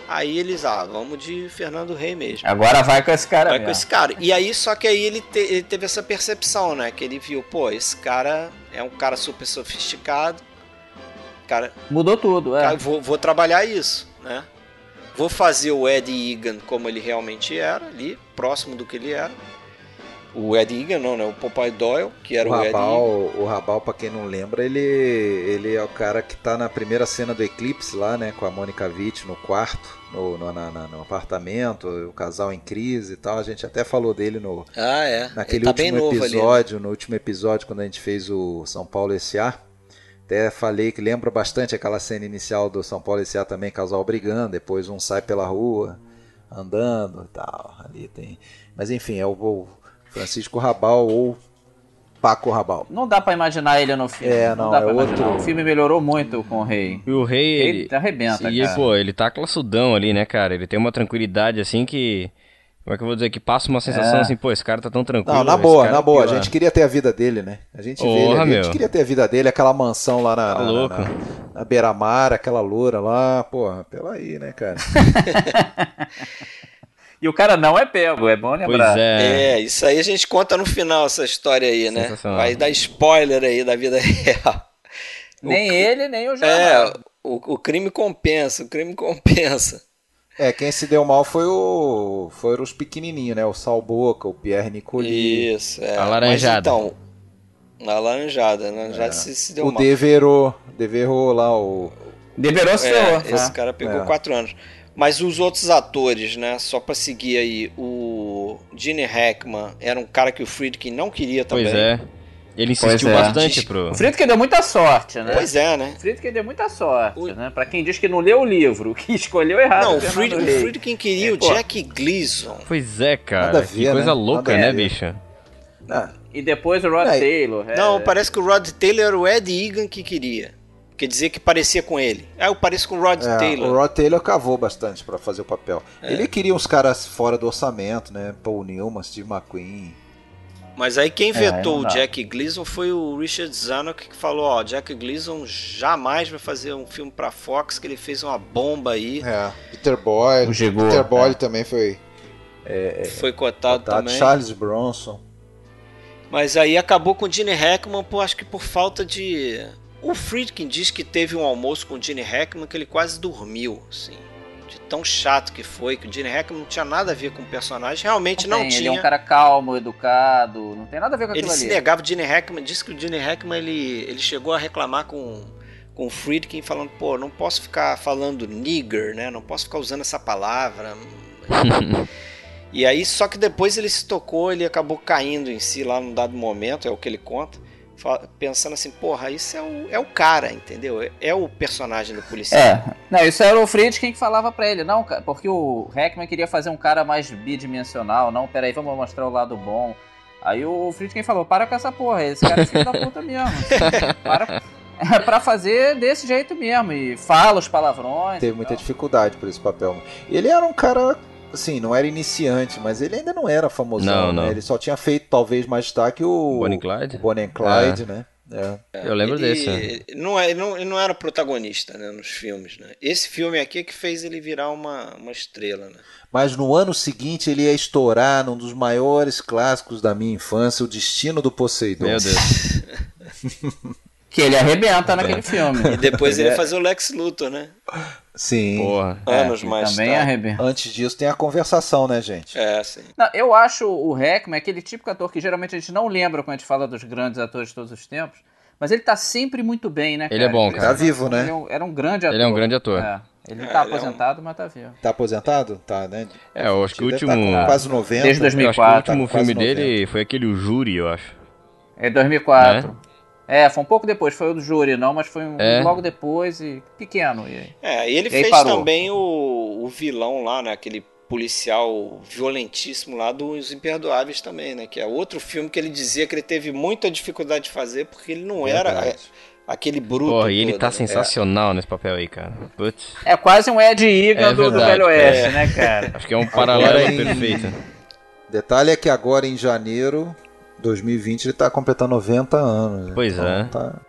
Aí eles, ah, vamos de Fernando Rey mesmo. Agora vai com esse cara Vai com mesmo. esse cara. E aí, só que aí ele, te- ele teve essa percepção, né? Que ele viu, pô, esse cara é um cara super sofisticado. Cara, Mudou tudo, é. Cara, vou, vou trabalhar isso, né? Vou fazer o Ed Egan como ele realmente era, ali, próximo do que ele era. O Ed Egan, não, né? O Popeye Doyle, que era o o, Ed Rabal, o Rabal, pra quem não lembra, ele, ele é o cara que tá na primeira cena do Eclipse lá, né? Com a Mônica Witt no quarto, no, no, na- no apartamento, o casal em crise e tal. A gente até falou dele no, Ah, é. naquele ele tá último novo ali. né? episódio, no último episódio, quando a gente fez o São Paulo S.A. Até falei que lembra bastante aquela cena inicial do São Paulo S.A. também, casal brigando, depois um sai pela rua, andando e tal. Ali tem. Mas enfim, é o Francisco Rabal ou Paco Rabal. Não dá pra imaginar ele no filme. É, não, dá é pra outro- imaginar. O filme melhorou muito com o Rei. E o rei, Ele ele... arrebenta, e, cara. pô, ele tá classudão ali, né, cara? Ele tem uma tranquilidade, assim, que... Como é que eu vou dizer? Que passa uma sensação É. assim, pô, esse cara tá tão tranquilo. Não, na boa, na boa. A gente queria ter a vida dele, né? A gente vê ele ali, a gente queria ter a vida dele, aquela mansão lá na, Tá na, louco. na, na beira-mar, aquela loura lá, porra, pela aí, né, cara? E o cara não é pego, é bom Pois lembrar. é. É, isso aí a gente conta no final, essa história aí, né? Vai dar spoiler aí da vida real. Nem ele, nem o É, jornal. o, o crime compensa, o crime compensa. É, quem se deu mal foi o. Foram os pequenininhos, né? O Sal Boca, o Pierre Nicoli, Isso, é. Alaranjada. Mas então, a laranjada, a laranjada se, se deu o mal. Deverô, Deverô lá, o. Liberou se É, ferrou. esse né? cara pegou É. quatro anos. Mas os outros atores, né? Só pra seguir aí, o Gene Hackman era um cara que o Friedkin não queria também. Pois é. Ele insistiu é. bastante pro... O Friedkin deu muita sorte, né? Pois é, né? O Friedkin deu muita sorte, O- né? Pra quem diz que não leu o livro, que escolheu errado. Não, o Fried, o. Friedkin queria É, o. Jack Gleason. Pois é, cara. A que ver, coisa né? louca, Nada né, ver. bicho? Ah, E depois o Rod Aí. Taylor. é. Não, parece que o Rod Taylor era o Ed Egan que queria. Porque dizia que parecia com ele. Ah, eu pareço com o Rod É, Taylor. o Rod Taylor cavou bastante pra fazer o papel. É. Ele queria uns caras fora do orçamento, né? Paul Newman, Steve McQueen. Mas aí quem É, vetou o. Jack Gleason foi o Richard Zanuck que falou, ó, Jack Gleason jamais vai fazer um filme pra Fox, que ele fez uma bomba aí. É, Peter Boyle. Gigô, Peter Boyle é. também foi Foi cotado cotado. também. Charles Bronson. Mas aí acabou com o Gene Hackman, por, acho que por falta de... O Friedkin diz que teve um almoço com o Gene Hackman que ele quase dormiu, assim. De tão chato que foi, que o Gene Hackman não tinha nada a ver com o personagem. Realmente não, tem, tinha. Ele é um cara calmo, educado, não tem nada a ver com Ele aquilo se ali. negava, o Gene Hackman, disse que o Gene Hackman ele, ele chegou a reclamar com, com o Friedkin, falando, pô, não posso ficar falando nigger, né? Não posso ficar usando essa palavra. e aí, só que depois ele se tocou, ele acabou caindo em si lá num dado momento, é o que ele conta, pensando assim, porra, isso é o, é o cara, entendeu? É, é o personagem do policial. É, não, isso era o Friedkin que falava pra ele, não, porque o Hackman queria fazer um cara mais bidimensional, não, peraí, vamos mostrar o lado bom. Aí o Friedkin falou, para com essa porra, esse cara é filho da puta mesmo. Para, é pra fazer desse jeito mesmo, e fala os palavrões. Teve muita tal. dificuldade por esse papel. Ele era um cara, assim, não era iniciante, mas ele ainda não era famosão, Não, né? não. Ele só tinha feito, talvez, mais destaque o... Bonnie Clyde? o Bonnie Clyde, né? É. Eu lembro ele, desse. né? ele Não, é- ele, não, ele não era protagonista né, nos filmes, né? Esse filme aqui é que fez ele virar uma, uma estrela, né? Mas no ano seguinte ele ia estourar num dos maiores clássicos da minha infância, O Destino do Poseidon. Meu Deus. Que ele arrebenta naquele filme. E depois Ele ele é- ia fazer o Lex Luthor, né? Sim. Porra. Anos que mais também tarde. arrebenta. Antes disso tem a conversação, né, gente? É, sim. Não, eu acho o Hackman aquele típico ator que geralmente a gente não lembra quando a gente fala dos grandes atores de todos os tempos, mas ele tá sempre muito bem, né, cara? Ele é bom, cara. Tá vivo, né? Ele é um- era um grande ator. Ele é um grande ator. É. Ele É, tá ele é um- aposentado, mas tá vivo. Tá aposentado? Tá, né? É, eu acho que o último. tá com quase 90. Desde Eu acho que o 2004, último quase filme 90. dele foi aquele O Júri, eu acho. É 2004. É, foi um pouco depois, foi o do júri, não, mas foi um, É. logo depois e pequeno. E... É, e ele E fez parou. também o, o vilão lá, né? Aquele policial violentíssimo lá dos Imperdoáveis também, né? Que é outro filme que ele dizia que ele teve muita dificuldade de fazer porque ele não era Verdade. é, aquele bruto. Porra, e ele todo, tá né? sensacional nesse papel aí, cara. Putz. É quase um Ed Egan É do, do Velho Oeste, é. né, cara? Acho que é um paralelo em- perfeito. Detalhe é que agora em janeiro 2020 ele tá completando 90 anos. Pois é. Tá...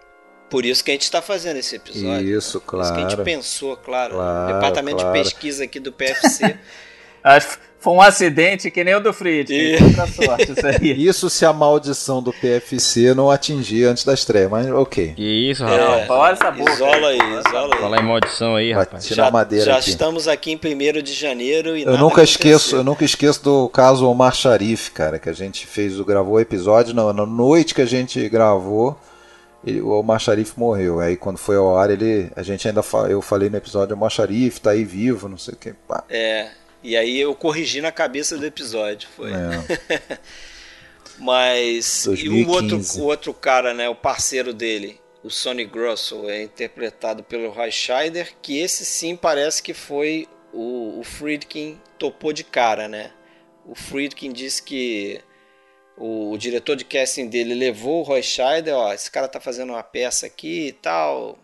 Por isso que a gente tá fazendo esse episódio. Isso, Por isso que a gente claro. pensou, claro. Claro, Departamento claro. de pesquisa aqui do PFC. Acho foi um acidente que nem o do Fried. E- sorte, isso aí. Isso se a maldição do PFC não atingir antes da estreia, mas ok. Que isso, rapaz. É, Fala essa boca. Isola aí, isola aí. Falar em maldição aí, Vai rapaz. tirar madeira já aqui. estamos aqui em 1 de janeiro e Eu nunca esqueço, eu nunca esqueço do caso Omar Sharif, cara, que a gente fez, o- gravou o episódio na, na noite que a gente gravou, ele- o Omar Sharif morreu. Aí quando foi ao ar, ele, a gente ainda fa- eu falei no episódio, Omar Sharif tá aí vivo, não sei o que. Pá. É, e aí eu corrigi na cabeça do episódio, foi. É. Mas e o outro, 2015. o outro cara, né, o parceiro dele, o Sonny Grosso, é interpretado pelo Roy Scheider, que esse sim parece que foi o, o Friedkin topou de cara, né? O Friedkin disse que o, o diretor de casting dele levou o Roy Scheider, ó, esse cara tá fazendo uma peça aqui e tal,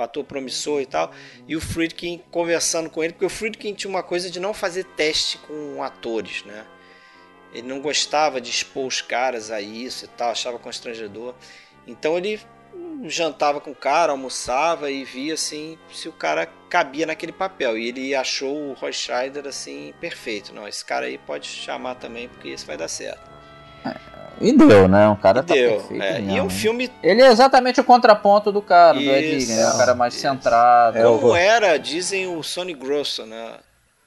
ator promissor e tal, e o Friedkin conversando com ele, porque o Friedkin tinha uma coisa de não fazer teste com atores, né? Ele não gostava de expor os caras a isso e tal, achava constrangedor. Então ele jantava com o cara, almoçava e via assim se o cara cabia naquele papel. E ele achou o Roy Scheider assim perfeito. Não, esse cara aí pode chamar também porque isso vai dar certo. E deu, né? Um cara E tá deu. perfeito é, mesmo, e é um né? filme Ele é exatamente o contraponto do cara, do Ed Isso, Egan, né? O cara mais isso. centrado. É, o- como era, dizem o Sonny Grosso, né?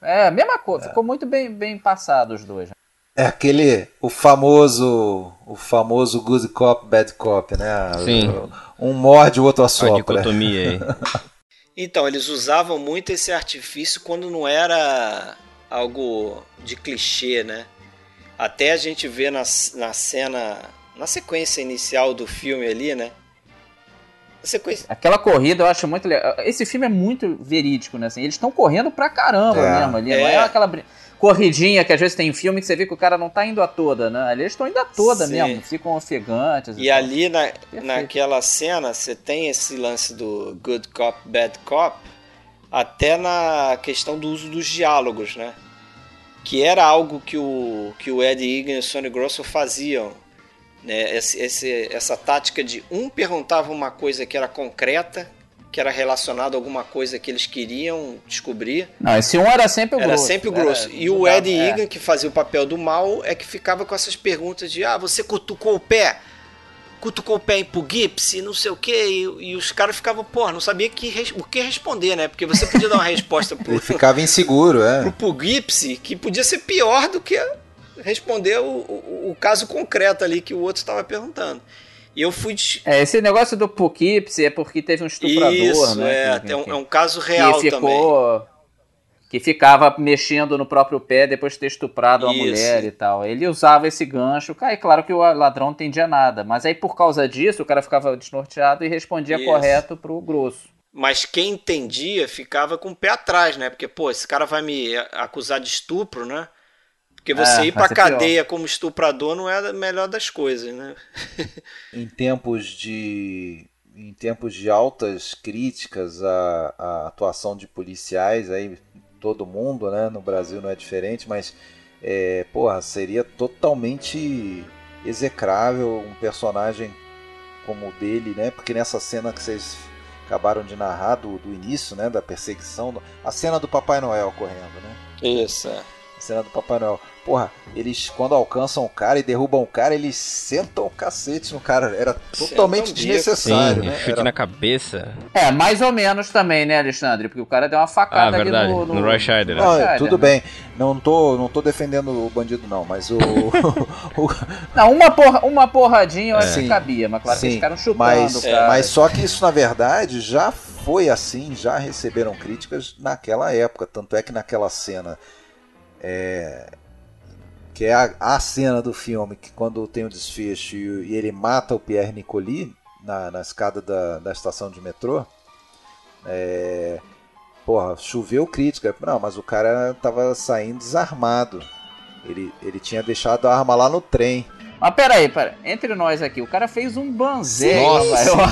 É, a mesma coisa. Ficou muito bem, bem passado os dois. né? É aquele, o famoso, o famoso good cop, bad cop, né? Sim. Um morde, o outro A assopra. dicotomia aí. Então, eles usavam muito esse artifício quando não era algo de clichê, né? Até a gente vê na, na cena, na sequência inicial do filme ali, né? Sequência. Aquela corrida eu acho muito legal. Esse filme é muito verídico, né? Assim, eles estão correndo pra caramba É. mesmo ali. Não É. é aquela. corridinha que às vezes tem em filme que você vê que o cara não tá indo a toda, né? Ali eles estão indo a toda Sim. mesmo, ficam ofegantes. E ali na, Perfeito. naquela cena você tem esse lance do good cop, bad cop, até na questão do uso dos diálogos, né? Que era algo que o, que o Ed Egan e o Sonny Grosso faziam. Né? Esse, esse- essa tática de um perguntava uma coisa que era concreta, que era relacionada a alguma coisa que eles queriam descobrir. Não, esse um era sempre o Era grosso. sempre o era- grosso. e o Ed é. Egan, que fazia o papel do mal, é que ficava com essas perguntas de: ah, você cutucou o pé? Cutucou o pé em Poughkeepsie, não sei o quê. E, e os caras ficavam, porra, não sabia que, res- o que responder, né? Porque você podia dar uma resposta pro, Ele ficava inseguro, pro é. Poughkeepsie que podia ser pior do que responder o, o, o caso concreto ali que o outro estava perguntando. E eu fui. des- É, esse negócio do Poughkeepsie é porque teve um estuprador, Isso, né? é, que- é, um, que- é um caso que real também. ficou, Que ficava mexendo no próprio pé depois de ter estuprado uma Isso. mulher e tal. Ele usava esse gancho. Cara, e claro que o ladrão não entendia nada. Mas aí, por causa disso, o cara ficava desnorteado e respondia Isso. correto pro grosso. Mas quem entendia ficava com o pé atrás, né? Porque, pô, esse cara vai me acusar de estupro, né? Porque você É, ir pra ser pior. cadeia como estuprador não é a melhor das coisas, né? Em tempos de em tempos de altas críticas à, à atuação de policiais aí todo mundo, né? No Brasil não é diferente, mas é, porra, seria totalmente execrável um personagem como o dele, né? Porque nessa cena que vocês acabaram de narrar do, do início, né? Da perseguição, a cena do Papai Noel correndo, né? Isso, é. A cena do Papai Noel. Porra, eles quando alcançam o cara e derrubam o cara, eles sentam o cacete no cara. Era totalmente desnecessário, Sim, né? chute Era- na cabeça. É, mais ou menos também, né, Alexandre? Porque o cara deu uma Ah, facada ali verdade. no... No, Roy Scheider. né? Não, Scheider, tudo né? bem. Não tô, não tô defendendo o bandido, não, mas o. o- Não, uma, porra, uma porradinha eu acho Sim. que cabia, mas claro que Sim, eles ficaram chutando mas, o cara. mas só que isso, na verdade, já foi assim, já receberam críticas naquela época. Tanto é que naquela cena. é, que é a, a cena do filme que quando tem o desfecho e, e ele mata o Pierre Nicoli na, na escada da, da estação de metrô. É, porra, choveu crítica. Não, mas o cara tava saindo desarmado. Ele, ele tinha deixado a arma lá no trem. Mas peraí, peraí. Entre nós aqui, o cara fez um banzé. Nossa.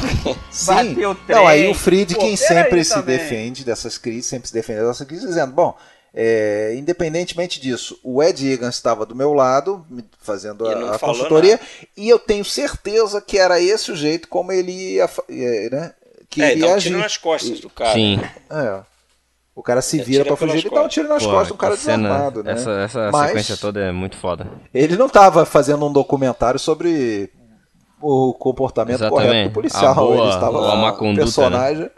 Sim. Bateu o trem. Não, aí o Friedkin Pô, sempre se também. defende dessas crises, sempre se defende dessas crises, dizendo, bom, é, independentemente disso, o Ed Egan estava do meu lado, fazendo a, a consultoria, e eu tenho certeza que era esse o jeito como ele ia, é, né, que É, ele dá ia um tiro nas costas do cara. Sim. É. O cara se vira pra fugir e dá um tiro nas Pô, costas do cara cena- desarmado, né? Essa, essa Mas- sequência toda é muito foda. Ele não estava fazendo um documentário sobre o comportamento Exatamente. correto do policial. A boa ele estava ou a má o conduta, né?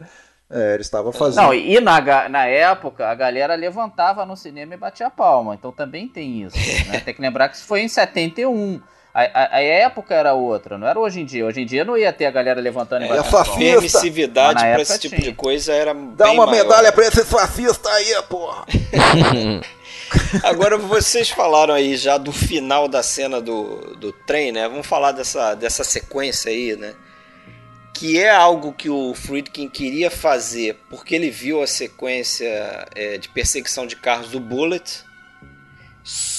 É, ele estava fazendo. Não, e na, na época, a galera levantava no cinema e batia palma. Então também tem isso. né? Tem que lembrar que isso foi em 71. A, a, a época era outra, não era hoje em dia. Hoje em dia não ia ter a galera levantando e É, batendo a Permissividade na pra esse tipo tinha. de coisa era Dá bem uma maior. medalha pra esse fascista aí, porra! Agora vocês falaram aí já do final da cena do, do trem, né? Vamos falar dessa, dessa sequência aí, né? Que é algo que o Friedkin queria fazer porque ele viu a sequência é, de perseguição de carros do Bullet.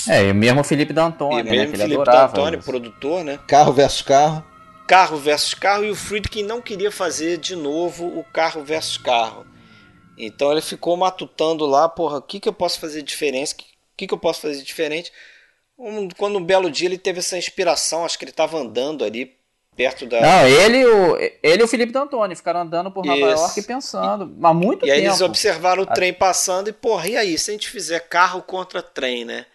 É, e mesmo o Felipe D'Antoni, né? mesmo Que Felipe D'Antoni, produtor, né? Carro versus carro. Carro versus carro e o Friedkin não queria fazer de novo o carro versus carro. Então ele ficou matutando lá, porra, o que, que eu posso fazer diferente? O que, que, que eu posso fazer diferente? Um- quando um belo dia ele teve essa inspiração, acho que ele estava andando ali perto da. Não, ele e o, ele e o Felipe D'Antoni ficaram andando por Nova Isso. York pensando. Há muito e aí tempo. eles observaram o trem passando e, porra, e aí, se a gente fizer carro contra trem, né?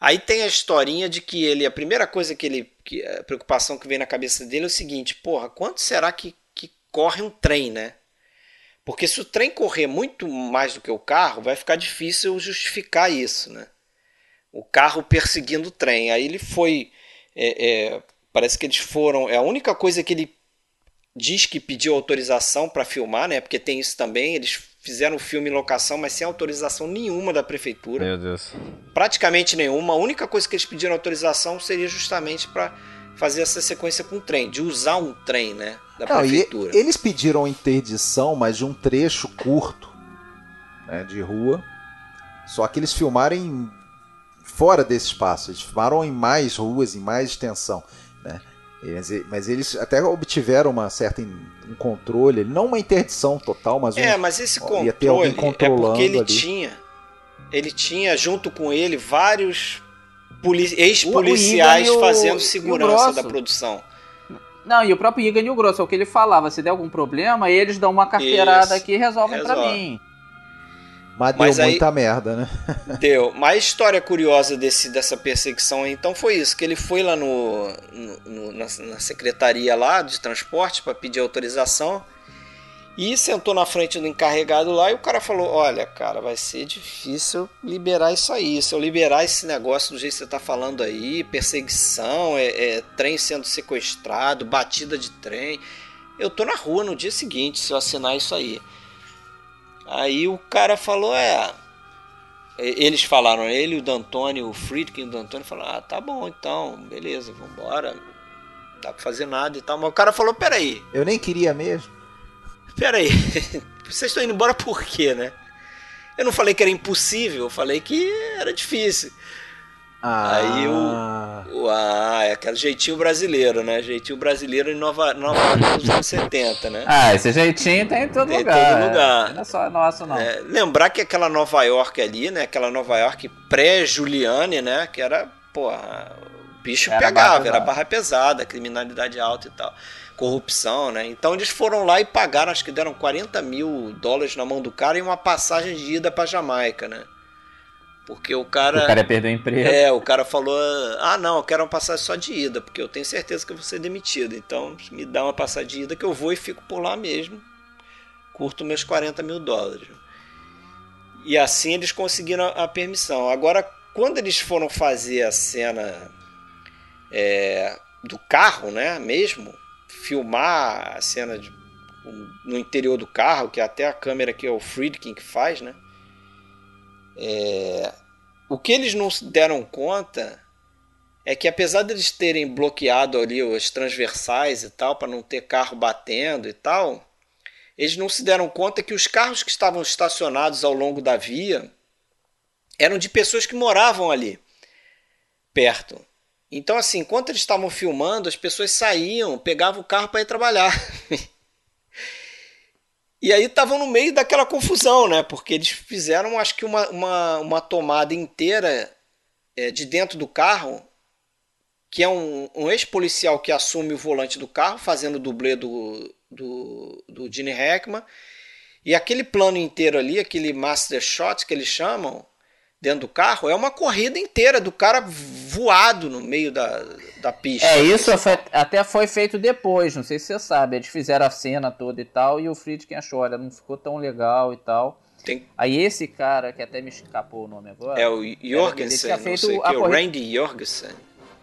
Aí tem a historinha de que ele, a primeira coisa que ele, que a preocupação que vem na cabeça dele é o seguinte, porra, quanto será que, que corre um trem, né? Porque se o trem correr muito mais do que o carro, vai ficar difícil justificar isso, né? O carro perseguindo o trem. Aí ele foi, é, é, parece que eles foram, é a única coisa que ele diz que pediu autorização para filmar, né? Porque tem isso também. Eles fizeram o filme em locação, mas sem autorização nenhuma da prefeitura. Meu Deus. Praticamente nenhuma. A única coisa que eles pediram autorização seria justamente para fazer essa sequência com o trem, de usar um trem, né? Da Não, e prefeitura. eles pediram interdição, mas de um trecho curto né, de rua. Só que eles filmaram em, fora desse espaço, eles filmaram em mais ruas, em mais extensão. Né? Mas, mas eles até obtiveram uma certa in- um controle, não uma interdição total, mas um, É, mas esse Ó, ia ter alguém controle é controlando porque ele ali. tinha. Ele tinha junto com ele vários ex-policiais fazendo o segurança da produção. Não, e o próprio Igan e o Grosso, é o que ele falava, se der algum problema, eles dão uma carteirada Isso. aqui e resolvem pra Resolve. mim. Mas deu mas aí- muita merda, né? Deu. Mas a história curiosa desse, dessa perseguição então foi isso: que ele foi lá no, no- na, na secretaria lá de transporte para pedir autorização e sentou na frente do encarregado lá e o cara falou: Olha, cara, vai ser difícil liberar isso aí. Se eu liberar esse negócio do jeito que você tá falando aí, perseguição, é, é trem sendo sequestrado, batida de trem. Eu tô na rua no dia seguinte se eu assinar isso aí. Aí o cara falou: É. Eles falaram, ele, o D'Antoni, o Friedkin e o D'Antoni falaram: Ah, tá bom então, beleza, vambora. Não dá pra fazer nada e tal. Mas o cara falou: Peraí, Eu nem queria mesmo. peraí, vocês estão indo embora por quê, né? Eu não falei que era impossível, eu falei que era difícil. Ah, Aí o- Ah, é aquele jeitinho brasileiro, né? Jeitinho brasileiro em Nova, Nova York nos anos 70, né? Ah, esse jeitinho tem em todo Tem em lugar. todo é. lugar. Não é só nosso, não. É, lembrar que aquela Nova York ali, né? Aquela Nova York pré-Giuliani, né? Que era, porra, o bicho Era barra pegava, era pesada. barra pesada, criminalidade alta e tal. Corrupção, né? Então eles foram lá e pagaram, acho que deram 40 mil dólares na mão do cara e uma passagem de ida pra Jamaica, né? Porque o cara. O cara ia perder o emprego. É, o cara falou: Ah, não, eu quero uma passagem só de ida, porque eu tenho certeza que eu vou ser demitido. Então me dá uma passagem de ida que eu vou e fico por lá mesmo. Curto meus 40 mil dólares. E assim eles conseguiram a permissão. Agora, quando eles foram fazer a cena é, do carro, né, mesmo, filmar a cena de- no interior do carro, que até a câmera que é o Friedkin que faz, né? É, o que eles não se deram conta é que apesar deles terem bloqueado ali os transversais e tal para não ter carro batendo e tal, eles não se deram conta que os carros que estavam estacionados ao longo da via eram de pessoas que moravam ali perto. Então assim, enquanto eles estavam filmando, as pessoas saíam, pegavam o carro para ir trabalhar. E aí estavam no meio daquela confusão, né? Porque eles fizeram, acho que, uma, uma, uma tomada inteira é, de dentro do carro, que é um, um ex-policial que assume o volante do carro, fazendo o dublê do, do, do Gene Hackman. E aquele plano inteiro ali, aquele master shot que eles chamam, dentro do carro, é uma corrida inteira do cara voado no meio da, da pista. É, isso foi- até foi feito depois, não sei se você sabe. Eles fizeram a cena toda e tal, e o Friedkin achou, olha, não ficou tão legal e tal. Tem- Aí esse cara, que até me escapou o nome agora. é o Jorgensen, não feito sei o a que, o Randy Jorgensen,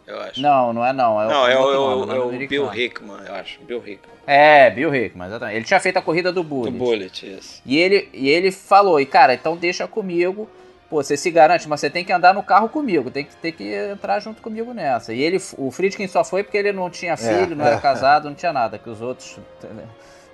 eu acho. Não, não é não. É Não, é o, é o- nome, é nome o americano. Bill Hickman, eu acho. Bill Hickman. É, Bill Hickman, exatamente. Ele tinha feito a corrida do Do Bullet. Bullet, isso. E ele, e ele falou, e cara, então deixa comigo. Pô, você se garante, mas você tem que andar no carro comigo, tem que, tem que entrar junto comigo nessa. E ele, o Friedkin só foi porque ele não tinha filho, não era é. casado, não tinha nada, que os outros,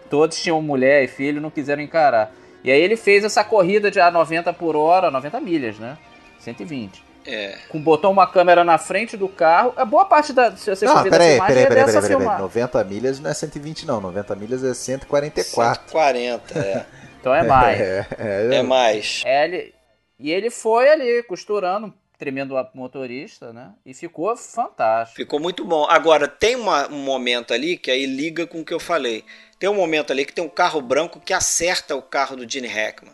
todos tinham mulher e filho, não quiseram encarar. E aí ele fez essa corrida de a 90 por hora, 90 milhas, né? 120. É. Com, botou uma câmera na frente do carro. A boa parte da. Se você Não, peraí, filmagem, peraí, é peraí, dessa peraí, peraí. filmagem. 90 milhas não é 120 não, 90 milhas é 144. 140, é. Então é mais. É, é, é mais. É, ele, e ele foi ali costurando, tremendo a motorista, né? E ficou fantástico. Ficou muito bom. Agora, tem uma- um momento ali que aí liga com o que eu falei. Tem um momento ali que tem um carro branco que acerta o carro do Gene Hackman.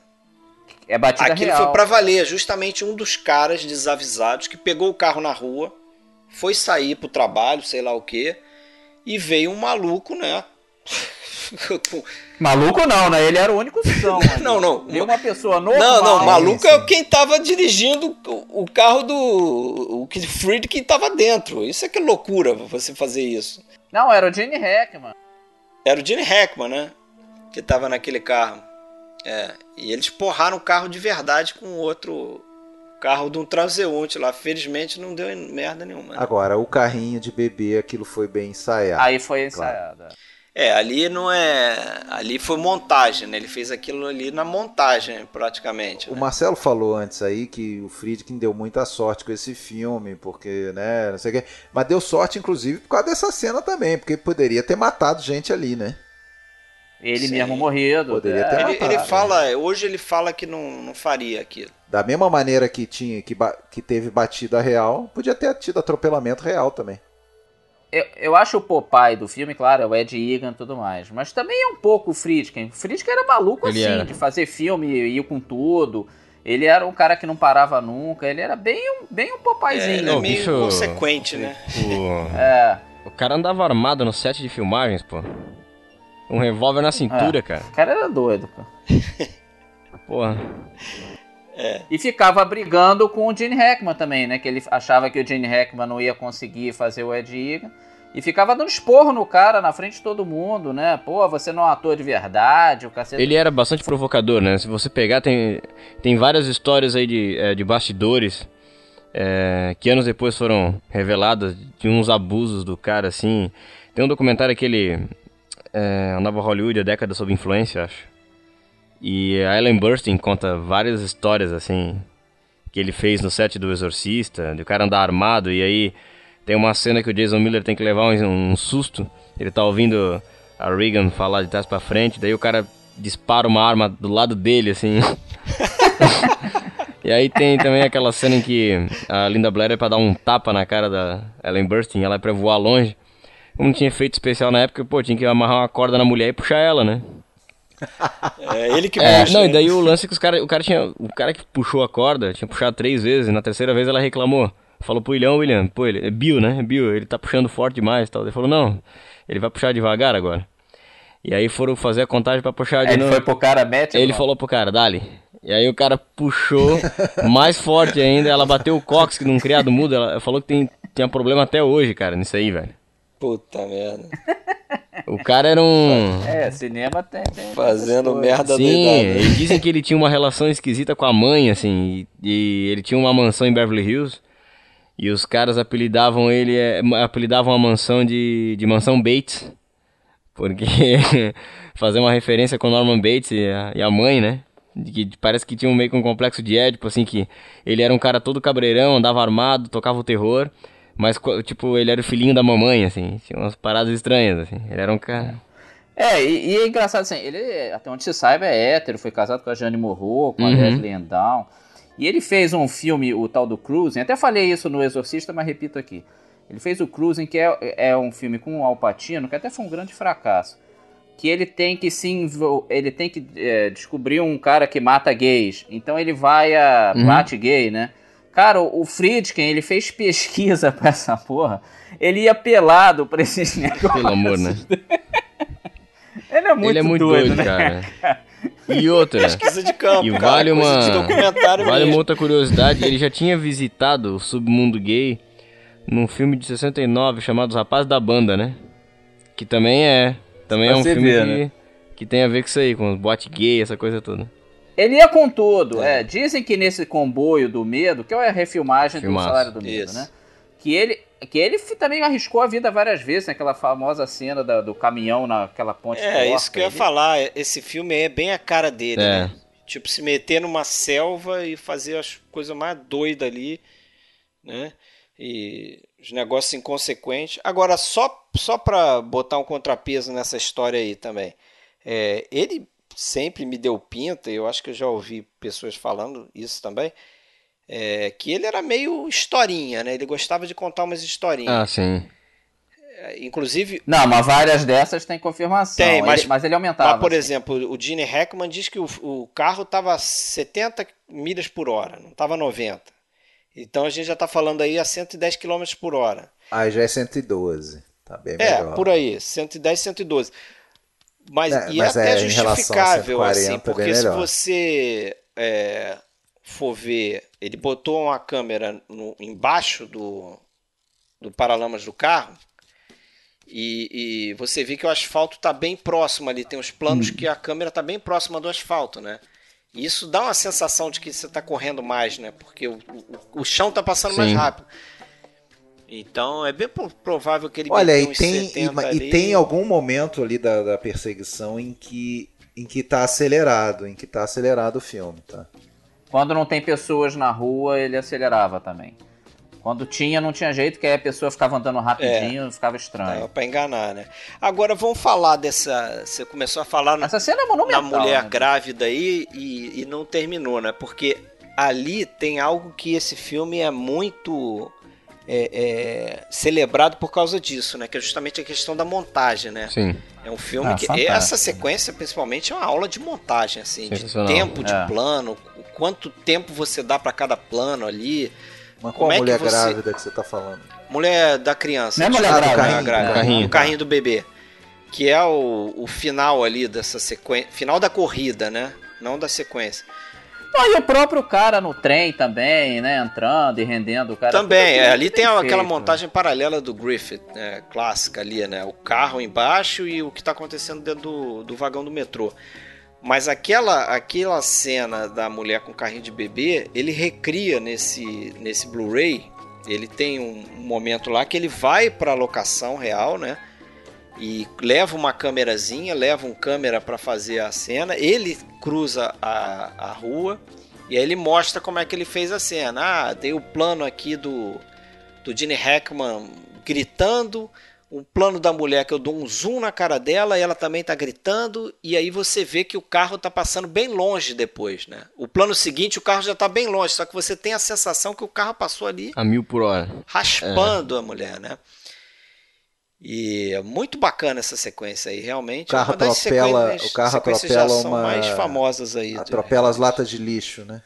É batida Aquilo real. foi pra valer. Justamente um dos caras desavisados que pegou o carro na rua, foi sair pro trabalho, sei lá o que, e veio um maluco, né? Maluco não, né? Ele era o único são. Não, não. Viu uma pessoa normal. Não, não, maluco sim. é quem tava dirigindo o carro do. O que Friedkin tava dentro. Isso é que é loucura você fazer isso. Não, era o Gene Hackman. Era o Gene Hackman, né? Que tava naquele carro. É. E eles porraram o carro de verdade com outro carro de um transeunte lá. Felizmente não deu merda nenhuma. né? Agora, o carrinho de bebê, aquilo foi bem ensaiado. Aí foi ensaiado. é. É, ali não é. Ali foi montagem, né? Ele fez aquilo ali na montagem, praticamente. O né? Marcelo falou antes aí que o Friedkin deu muita sorte com esse filme, porque, né, não sei o quê. Mas deu sorte, inclusive, por causa dessa cena também, porque poderia ter matado gente ali, né? Ele Sim. mesmo morrido. Poderia é. ter Ele, matado, ele fala, hoje ele fala que não, não faria aquilo. Da mesma maneira que tinha que, que teve batida real, podia ter tido atropelamento real também. Eu, eu acho o Popeye do filme, claro, é o Ed Egan e tudo mais. Mas também é um pouco o Friedkin. O Friedkin era maluco Ele assim, era. de fazer filme e ir com tudo. Ele era um cara que não parava nunca. Ele era bem um, bem um É, Popeyzinho. ele é Não, meio bicho- consequente, né? O, É, o cara andava armado no set de filmagens, pô. Um revólver na cintura, cara. o cara era doido, pô. Porra. E ficava brigando com o Gene Hackman também, né? Que ele achava que o Gene Hackman não ia conseguir fazer o Ed Egan. E ficava dando esporro no cara na frente de todo mundo, né? Pô, você não é um ator de verdade, o cacete. Ele era bastante provocador, né? Se você pegar, tem, tem várias histórias aí de, é, de bastidores é, que anos depois foram reveladas de uns abusos do cara, assim. Tem um documentário que ele é, andava Hollywood, a década sob influência, acho. E a Ellen Burstyn conta várias histórias, assim, que ele fez no set do Exorcista, de o cara andar armado, e aí tem uma cena que o Jason Miller tem que levar um, um susto. Ele tá ouvindo a Regan falar de trás pra frente, daí o cara dispara uma arma do lado dele, assim. e aí tem também aquela cena em que a Linda Blair é pra dar um tapa na cara da Ellen Burstyn, ela é pra voar longe. Não tinha efeito especial na época, pô, tinha que amarrar uma corda na mulher e puxar ela, né? É ele que É, puxa, não, e daí o lance é que os cara, o cara tinha, o cara que puxou a corda tinha puxado três vezes, e na terceira vez ela reclamou. Falou pro William, William, pô, ele é Bill, né? Bill, ele tá puxando forte demais, e tal. Ele falou: "Não, ele vai puxar devagar agora". E aí foram fazer a contagem pra puxar de Ele novo. foi pro cara, mete. Ele não. falou pro cara, dali. E aí o cara puxou mais forte ainda, ela bateu o cox num criado mudo, ela falou que tem tinha problema até hoje, cara, nisso aí, velho. Puta merda. O cara era um É, cinema tem. tem Fazendo merda Sim, doidada. e dizem que ele tinha uma relação esquisita com a mãe, assim, e, e ele tinha uma mansão em Beverly Hills, e os caras apelidavam ele, é, apelidavam a mansão de, de mansão Bates, porque fazer uma referência com Norman Bates e a, e a mãe, né? Que parece que tinha um meio que um complexo de Édipo, assim, que ele era um cara todo cabreirão, andava armado, tocava o terror, mas, tipo, ele era o filhinho da mamãe, assim, tinha umas paradas estranhas, assim, ele era um cara... É, e, e é engraçado assim, ele, até onde se saiba, é hétero, foi casado com a Jane Morrow, com a Uhum. Leslie Down. E ele fez um filme, o tal do Cruising, até falei isso no Exorcista, mas repito aqui. Ele fez o Cruising, que é, é um filme com o Al Pacino, que até foi um grande fracasso. Que ele tem que se ele tem que é, descobrir um cara que mata gays. Então ele vai a Uhum. bate gay, né? Cara, o Friedkin, ele fez pesquisa pra essa porra. Ele ia pelado pra esses negócios. Pelo amor, né? Ele é muito, ele é muito doido, doido, né? cara. E outra, Pesquisa de campo, e cara. vale uma, vale uma outra curiosidade, ele já tinha visitado o submundo gay num filme de 69 chamado Os Rapazes da Banda, né? Que também é, também é Pra um você filme ver, que, né? que tem a ver com isso aí, com boate gay, essa coisa toda. Ele ia com tudo. É. dizem que nesse comboio do medo, que é a refilmagem Filmaço. do Salário do Medo, Isso. né? Que ele, que ele também arriscou a vida várias vezes, naquela famosa cena da- do caminhão naquela ponte É, torta. isso que eu ia Ele- falar. Esse filme é bem a cara dele, É. né? Tipo, se meter numa selva e fazer as coisas mais doidas ali, né? E os negócios inconsequentes. Agora, só, só pra botar um contrapeso nessa história aí também. É, ele sempre me deu pinta, e eu acho que eu já ouvi pessoas falando isso também, é, que ele era meio historinha, né? Ele gostava de contar umas historinhas. Ah, sim. Inclusive, Não, mas várias dessas tem confirmação. Tem, mas- Ele- mas ele aumentava. Mas, por assim. exemplo, o Gene Hackman diz que o, o carro estava 70 milhas por hora, não estava 90. Então a gente já está falando aí a 110 km por hora. Aí já é 112. Tá bem É, melhor. por aí, 110, 112. Mas, É, e mas é até é, em relação a justificável, 140 assim, porque se você é, for ver, ele botou uma câmera no- embaixo do, do paralamas do carro e, e você vê que o asfalto está bem próximo ali, tem uns planos que a câmera está bem próxima do asfalto, né? E isso dá uma sensação de que você está correndo mais, né? Porque o, o, o chão está passando mais Sim. rápido. Então é bem pro- provável que ele Olha, e tem, e, 70 ma- e ali. tem algum momento ali da, da perseguição em que em que tá acelerado, em que tá acelerado o filme, tá? Quando não tem pessoas na rua, ele acelerava também. Quando tinha, não tinha jeito, que aí a pessoa ficava andando rapidinho, ficava estranho. Dava pra enganar, né? Agora vamos falar dessa. Você começou a falar na, Essa cena é na monumental. mulher né? grávida aí e, e não terminou, né? Porque ali tem algo que esse filme é muito é, é, celebrado por causa disso, né? Que é justamente a questão da montagem, né? Sim. É um filme Ah, que fantástico. essa sequência principalmente é uma aula de montagem, assim, de tempo de É. plano, o quanto tempo você dá pra cada plano ali. Mas Como qual é que mulher você- grávida que você tá falando? Mulher da criança. Não é mulher Ah, do grávida, carrinho, grávida, do carrinho. o carrinho do bebê. Que é o, o final ali dessa sequência. Final da corrida, né? Não da sequência. E o próprio cara no trem também, né? Entrando e rendendo o cara. Também, é, ali tem aquela feito. montagem paralela do Griffith, né, clássica ali, né? O carro embaixo e o que tá acontecendo dentro do, do vagão do metrô. Mas aquela, aquela cena da mulher com carrinho de bebê, ele recria nesse, nesse Blu-ray. Ele tem um, um momento lá que ele vai pra locação real, né? E leva uma câmerazinha, leva um câmera pra fazer a cena. Ele cruza a, a rua e aí ele mostra como é que ele fez a cena. Ah, dei o plano aqui do, do Gene Hackman gritando, o plano da mulher que eu dou um zoom na cara dela e ela também tá gritando, e aí você vê que o carro tá passando bem longe depois, né? O plano seguinte o carro já tá bem longe, só que você tem a sensação que o carro passou ali A mil por hora. raspando a mulher, né? E é muito bacana essa sequência aí, realmente. O carro é atropela- o carro atropela uma- mais famosas aí. do- Atropela as latas de lixo, né?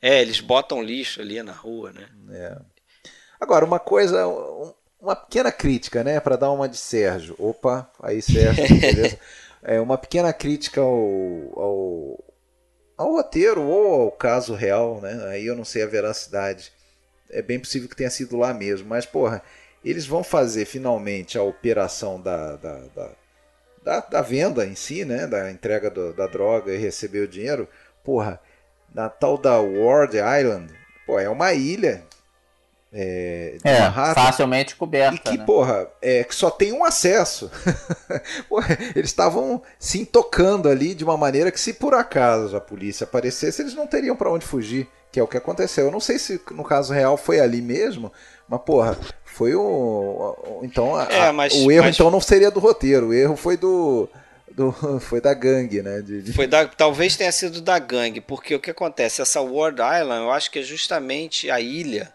É, eles botam lixo ali na rua, né? Agora, uma coisa, um- uma pequena crítica, né? Para dar uma de Sérgio. Opa, aí Sérgio, beleza. É uma pequena crítica ao, ao, ao roteiro ou ao caso real, né? Aí eu não sei a veracidade. É bem possível que tenha sido lá mesmo, mas porra, eles vão fazer finalmente a operação da, da, da, da, da venda em si, né? Da entrega do- da droga e receber o dinheiro. Porra, na tal da Ward Island, pô, é uma ilha é, É, Manhattan. facilmente coberta. E que, né? porra, é, que só tem um acesso. Porra, eles estavam se intocando ali de uma maneira que, se por acaso a polícia aparecesse, eles não teriam pra onde fugir, que é o que aconteceu. Eu não sei se no caso real foi ali mesmo, mas, porra, foi o. Então, a- É, mas- o erro mas- então não seria do roteiro, o erro foi do. do foi da gangue, né? De- de- Foi da, talvez tenha sido da gangue, porque o que acontece? Essa Ward Island, eu acho que é justamente a ilha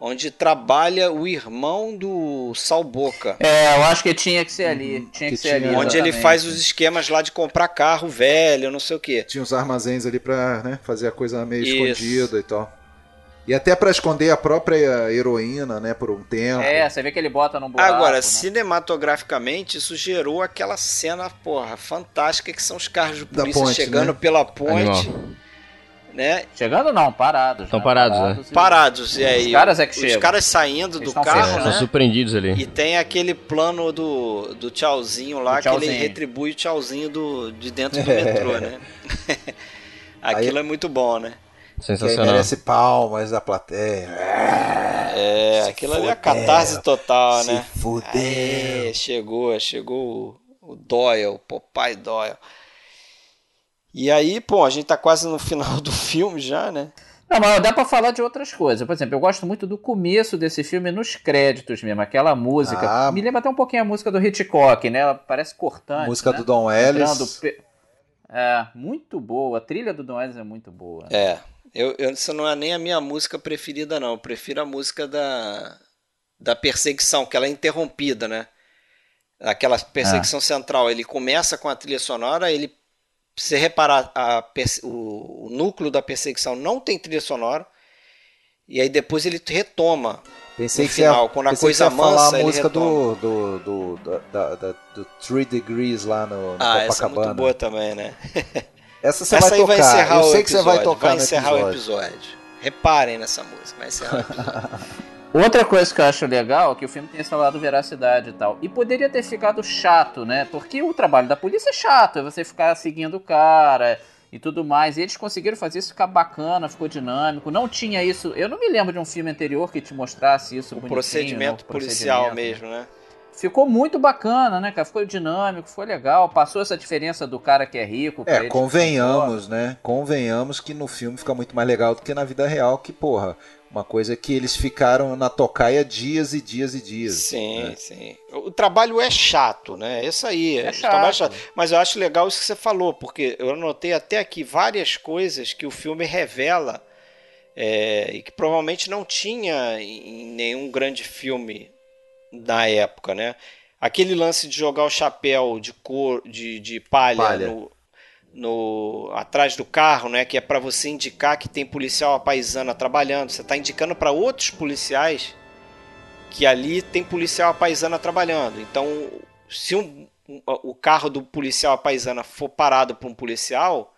onde trabalha o irmão do Sal Boca. É, eu acho que tinha que ser ali. Tinha que, que ser tinha- ali. Onde ele faz os esquemas lá de comprar carro velho, não sei o que. Tinha os armazéns ali pra né, fazer a coisa meio Isso. escondida e tal. E até pra esconder a própria heroína, né, por um tempo. É, você vê que ele bota num buraco. Agora, né? cinematograficamente, isso gerou aquela cena, porra, fantástica que são os carros de Da polícia ponte, chegando né? pela ponte, Animal. né? Chegando não, parados. Tão né? parados, né? e- Parados, e aí Os caras é que os chegam. caras saindo Eles do carro. São né? surpreendidos ali. E tem aquele plano do, do tchauzinho lá, Do que ele tchauzinho. retribui o tchauzinho do, de dentro do metrô, né? Aquilo é muito bom, né? Sensacional. merece palmas da plateia. É, Se aquilo ali é a fudeu, catarse total, Se né? fudeu. Aê, chegou, chegou o, o Doyle, o Popeye Doyle. E aí, pô, a gente tá quase no final do filme já, né? Não, mas dá pra falar de outras coisas. Por exemplo, eu gosto muito do começo desse filme nos créditos mesmo. Aquela música. Ah. Me lembra até um pouquinho a música do Hitchcock, né? Ela parece cortante. Música né? do Don Entrando Ellis. pe- É, muito boa. A trilha do Don Ellis é muito boa. É. Eu, eu, isso não é nem a minha música preferida, não. Eu prefiro a música da, da perseguição, que ela é interrompida, né? Aquela perseguição central. Ele começa com a trilha sonora, ele. Se você reparar, a o, o núcleo da perseguição não tem trilha sonora. E aí depois ele retoma. Pensei no que você ia- final, quando a que coisa você ia falar mansa, a ele música do, do, do, da- da- do Three Degrees lá no, no Ah, essa é Copacabana. muito boa também, né? Essa você essa vai aí tocar. vai encerrar Eu o sei episódio. que você vai tocar vai encerrar o episódio. episódio. Reparem nessa música, vai encerrar o episódio. Outra coisa que eu acho legal é que o filme tem esse lado veracidade e tal. E poderia ter ficado chato, né? Porque o trabalho da polícia é chato, é você ficar seguindo o cara e tudo mais. E eles conseguiram fazer isso ficar bacana, ficou dinâmico. Não tinha isso. Eu não me lembro de um filme anterior que te mostrasse isso. O procedimento né? O policial procedimento. mesmo, né? Ficou muito bacana, né, cara? Ficou dinâmico, ficou legal. Passou essa diferença do cara que é rico. É, convenhamos, né? Convenhamos que no filme fica muito mais legal do que na vida real, que, porra, uma coisa que eles ficaram na tocaia dias e dias e dias. Sim, né? sim. O trabalho é chato, né? Isso aí. É o trabalho chato. Mas eu acho legal isso que você falou, porque eu anotei até aqui várias coisas que o filme revela é, e que provavelmente não tinha em nenhum grande filme da época, né? Aquele lance de jogar o chapéu de cor de, de palha, Palha. No, no- atrás do carro, né? Que é para você indicar que tem policial paisana trabalhando. Você está indicando para outros policiais que ali tem policial paisana trabalhando. Então, se um- um- o carro do policial paisana for parado por um policial,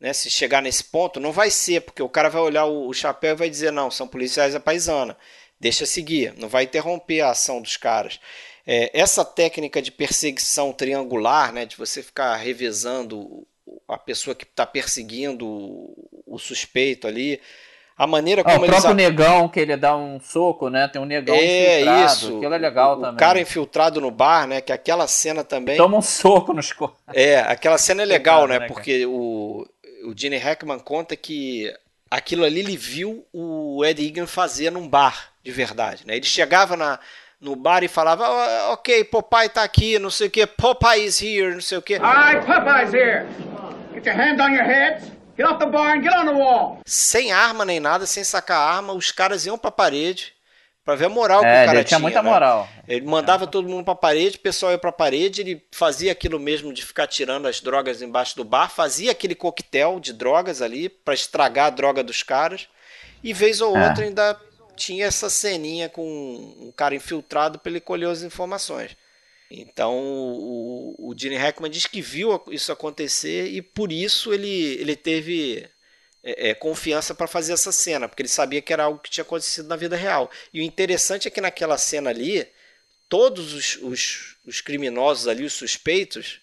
né, se chegar nesse ponto, não vai ser, porque o cara vai olhar o, o chapéu e vai dizer: não, são policiais a paisana, deixa seguir, não vai interromper a ação dos caras. É, essa técnica de perseguição triangular, né, de você ficar revezando o- a pessoa que está perseguindo o, o suspeito ali, a maneira Ah, como o eles próprio negão, que ele dá um soco, né? Tem um negão é infiltrado. isso. Aquilo é legal o, também. O cara infiltrado no bar, né? Que aquela cena também. Toma um soco nos corpos. É, aquela cena é legal, Coitado, né? né, cara? Porque o, o Gene Hackman conta que aquilo ali ele viu o Ed Egan fazer num bar, de verdade, né? Ele chegava na, no bar e falava, "Ah, ok, Popeye tá aqui, não sei o que, Popeye is here, não sei o que. Popeye's here. Get your hands on your heads. Get off the bar and get on the wall. Sem arma nem nada, sem sacar arma, os caras iam pra parede pra ver a moral que É, o cara ele tinha muita né? moral. Ele mandava todo mundo pra parede, o pessoal ia pra parede, ele fazia aquilo mesmo de ficar tirando as drogas embaixo do bar, fazia aquele coquetel de drogas ali pra estragar a droga dos caras, e vez ou É. outra ainda tinha essa ceninha com um cara infiltrado pra ele colher as informações. Então o, o Gene Hackman diz que viu isso acontecer e por isso ele, ele teve é, é, confiança para fazer essa cena, porque ele sabia que era algo que tinha acontecido na vida real. E o interessante é que naquela cena ali, todos os, os, os criminosos ali, os suspeitos,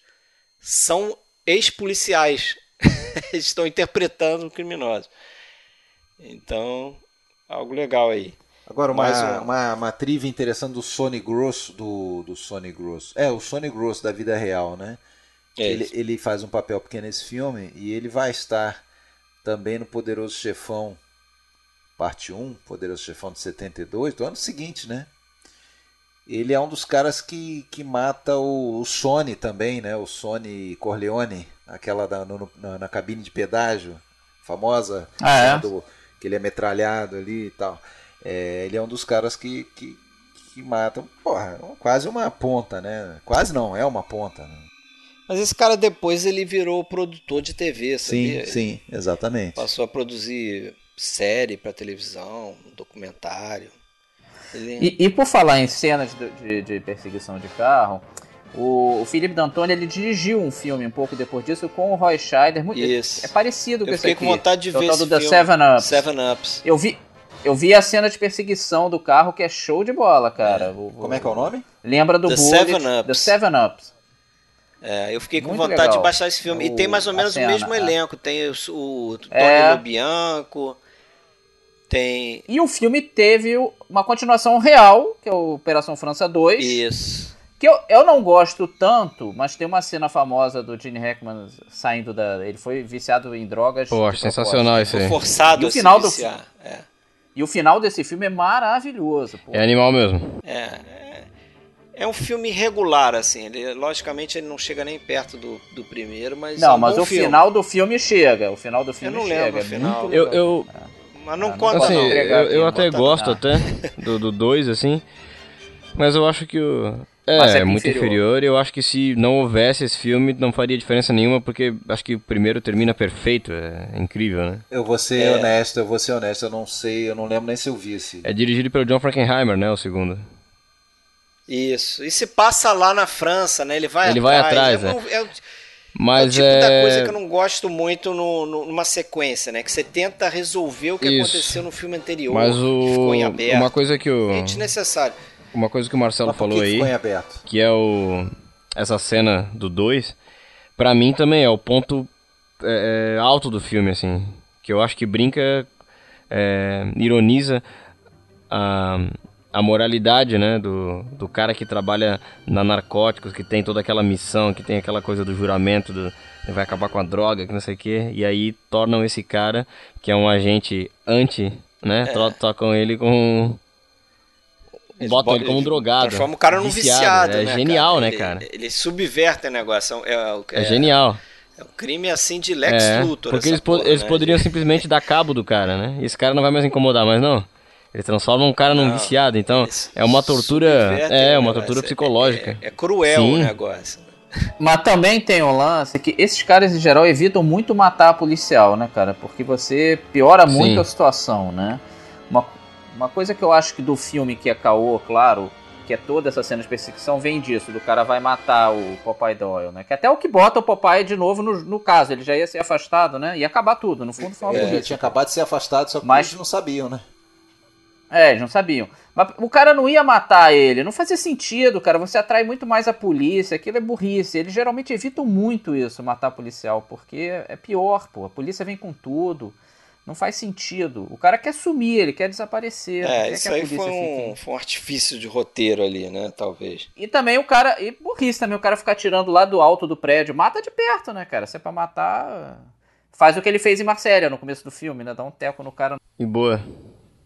são ex-policiais. Eles estão interpretando o criminoso. Então, algo legal aí. Agora, Mais uma, uma. uma, uma trivia interessante do Sony Grosso, do, do Sony Grosso. É, o Sony Grosso da vida real, né? É ele, ele faz um papel pequeno nesse filme e ele vai estar também no Poderoso Chefão, parte 1, Poderoso Chefão de 72, do ano seguinte, né? Ele é um dos caras que, que mata o, o Sony também, né? O Sony Corleone, aquela da, no- na, na cabine de pedágio, famosa, Ah, é? cena do, que ele é metralhado ali e tal. É, ele é um dos caras que, que, que matam, porra, quase uma ponta, né? Quase não, é uma ponta, né? Mas esse cara depois ele virou produtor de TV, sabia? Sim, sim, exatamente. Passou a produzir série para televisão, documentário. Ele... E, e por falar em cenas de, de- de perseguição de carro, o, o Felipe D'Antoni ele dirigiu um filme um pouco depois disso com o Roy Scheider. Muito- Isso. É parecido com Eu esse fiquei aqui. com vontade de é o ver esse do The filme. Seven Ups. Seven Ups. Eu vi, eu vi a cena de perseguição do carro que é show de bola, cara. O- Como é que é o nome? Lembra do The Bullet, Seven Ups. The Seven Ups. É, eu fiquei com Muito vontade legal. de baixar esse filme. e O- tem mais ou a menos cena, o mesmo é. elenco. Tem o, o Tony É. Lobianco, tem. E o filme teve uma continuação real, que é o Operação França 2. Isso. Que eu, eu não gosto tanto, mas tem uma cena famosa do Gene Hackman saindo da. Ele foi viciado em drogas. Pô, propósito. sensacional isso Foi aí. forçado E o a final se do viciar. É. E o final desse filme é maravilhoso. Pô. É animal mesmo. É, é, é um filme regular, assim. Ele, logicamente ele não chega nem perto do, do primeiro, mas. é não, um mas bom o filme. final do filme chega. O final do filme não chega. lembro o é final. muito Eu, eu, Mas não Ah, conta, assim, não. eu, eu até gosto não. até do 2, do dois, assim. Mas eu acho que o. É, é é muito inferior. inferior. e Eu acho que se não houvesse esse filme, não faria diferença nenhuma, porque acho que o primeiro termina perfeito. É incrível, né? Eu vou ser É. honesto, eu vou ser honesto, eu não sei, eu não lembro nem se eu vi esse. É dirigido pelo John Frankenheimer, né? O segundo. Isso. E se passa lá na França, né? Ele vai Ele atrás. vai atrás, é, é. um- é o- é Mas o tipo é. da coisa que eu não gosto muito no, no- numa sequência, né? Que você tenta resolver o que Isso. aconteceu no filme anterior. Mas que o. ficou em aberto. Uma coisa que o. É desnecessário. Uma coisa que o Marcelo que falou que aí. ficou em aberto? que é o essa cena do 2, pra mim também é o ponto é, é, alto do filme, assim. Que eu acho que brinca, é, ironiza a, a moralidade, né? Do, do cara que trabalha na narcóticos, que tem toda aquela missão, que tem aquela coisa do juramento, do, vai acabar com a droga, que não sei o quê. E aí tornam esse cara, que é um agente anti, né? É. Tocam ele com Eles botam ele como um drogado. Transforma o cara num viciado, É né, genial, cara? né, Ele- cara? Ele subverte o negócio. É, é, É, genial. é um crime assim de Lex É, Luthor. porque eles, po- porra, eles né? poderiam simplesmente dar cabo do cara, né? E esse cara não vai mais incomodar, mas não. Eles transformam um cara num Não, viciado, então é uma tortura, é uma negócio. tortura É- psicológica. É, é cruel Sim. o negócio. Mas também tem um lance que esses caras, em geral, evitam muito matar policial, né, cara? Porque você piora muito Sim. a situação, né? Uma, uma coisa que eu acho que do filme que é caô, claro, que é toda essa cena de perseguição, vem disso, do cara vai matar o Popeye Doyle, né? Que até o que bota o Popeye de novo no, no caso, ele já ia ser afastado, né? Ia acabar tudo, no fundo foi uma É, polícia. ele tinha acabado de ser afastado, só que Mas- eles não sabiam, né? É, eles não sabiam. Mas o cara não ia matar ele, não fazia sentido, cara. Você atrai muito mais a polícia, aquilo é burrice. Eles geralmente evitam muito isso, matar policial, porque é pior, pô. A polícia vem com tudo. Não faz sentido. O cara quer sumir, ele quer desaparecer. É, quer isso que a aí foi um, foi um artifício de roteiro ali, né? Talvez. E também o cara. E burrice também, o cara ficar tirando lá do alto do prédio. Mata de perto, né, cara? Se é pra matar. Faz o que ele fez em Marsella no começo do filme, né? Dá um teco no cara. E boa.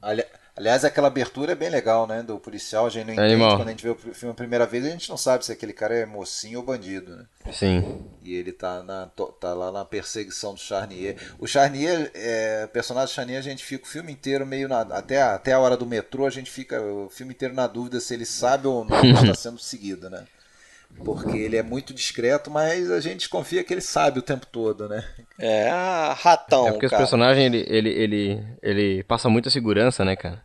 Ali- Aliás, aquela abertura é bem legal, né? Do policial, a gente não entende. Animal. Quando a gente vê o filme a primeira vez, a gente não sabe se aquele cara é mocinho ou bandido, né? Sim. E ele tá, na, tá lá na perseguição do Charnier. O Charnier, é, o personagem Charnier, a gente fica o filme inteiro meio na. Até a, até a hora do metrô, a gente fica o filme inteiro na dúvida se ele sabe ou não que está sendo seguido, né? Porque ele é muito discreto, mas a gente confia que ele sabe o tempo todo, né? É, ah, ratão, É porque cara. esse personagem, ele, ele, ele, ele passa muita segurança, né, cara?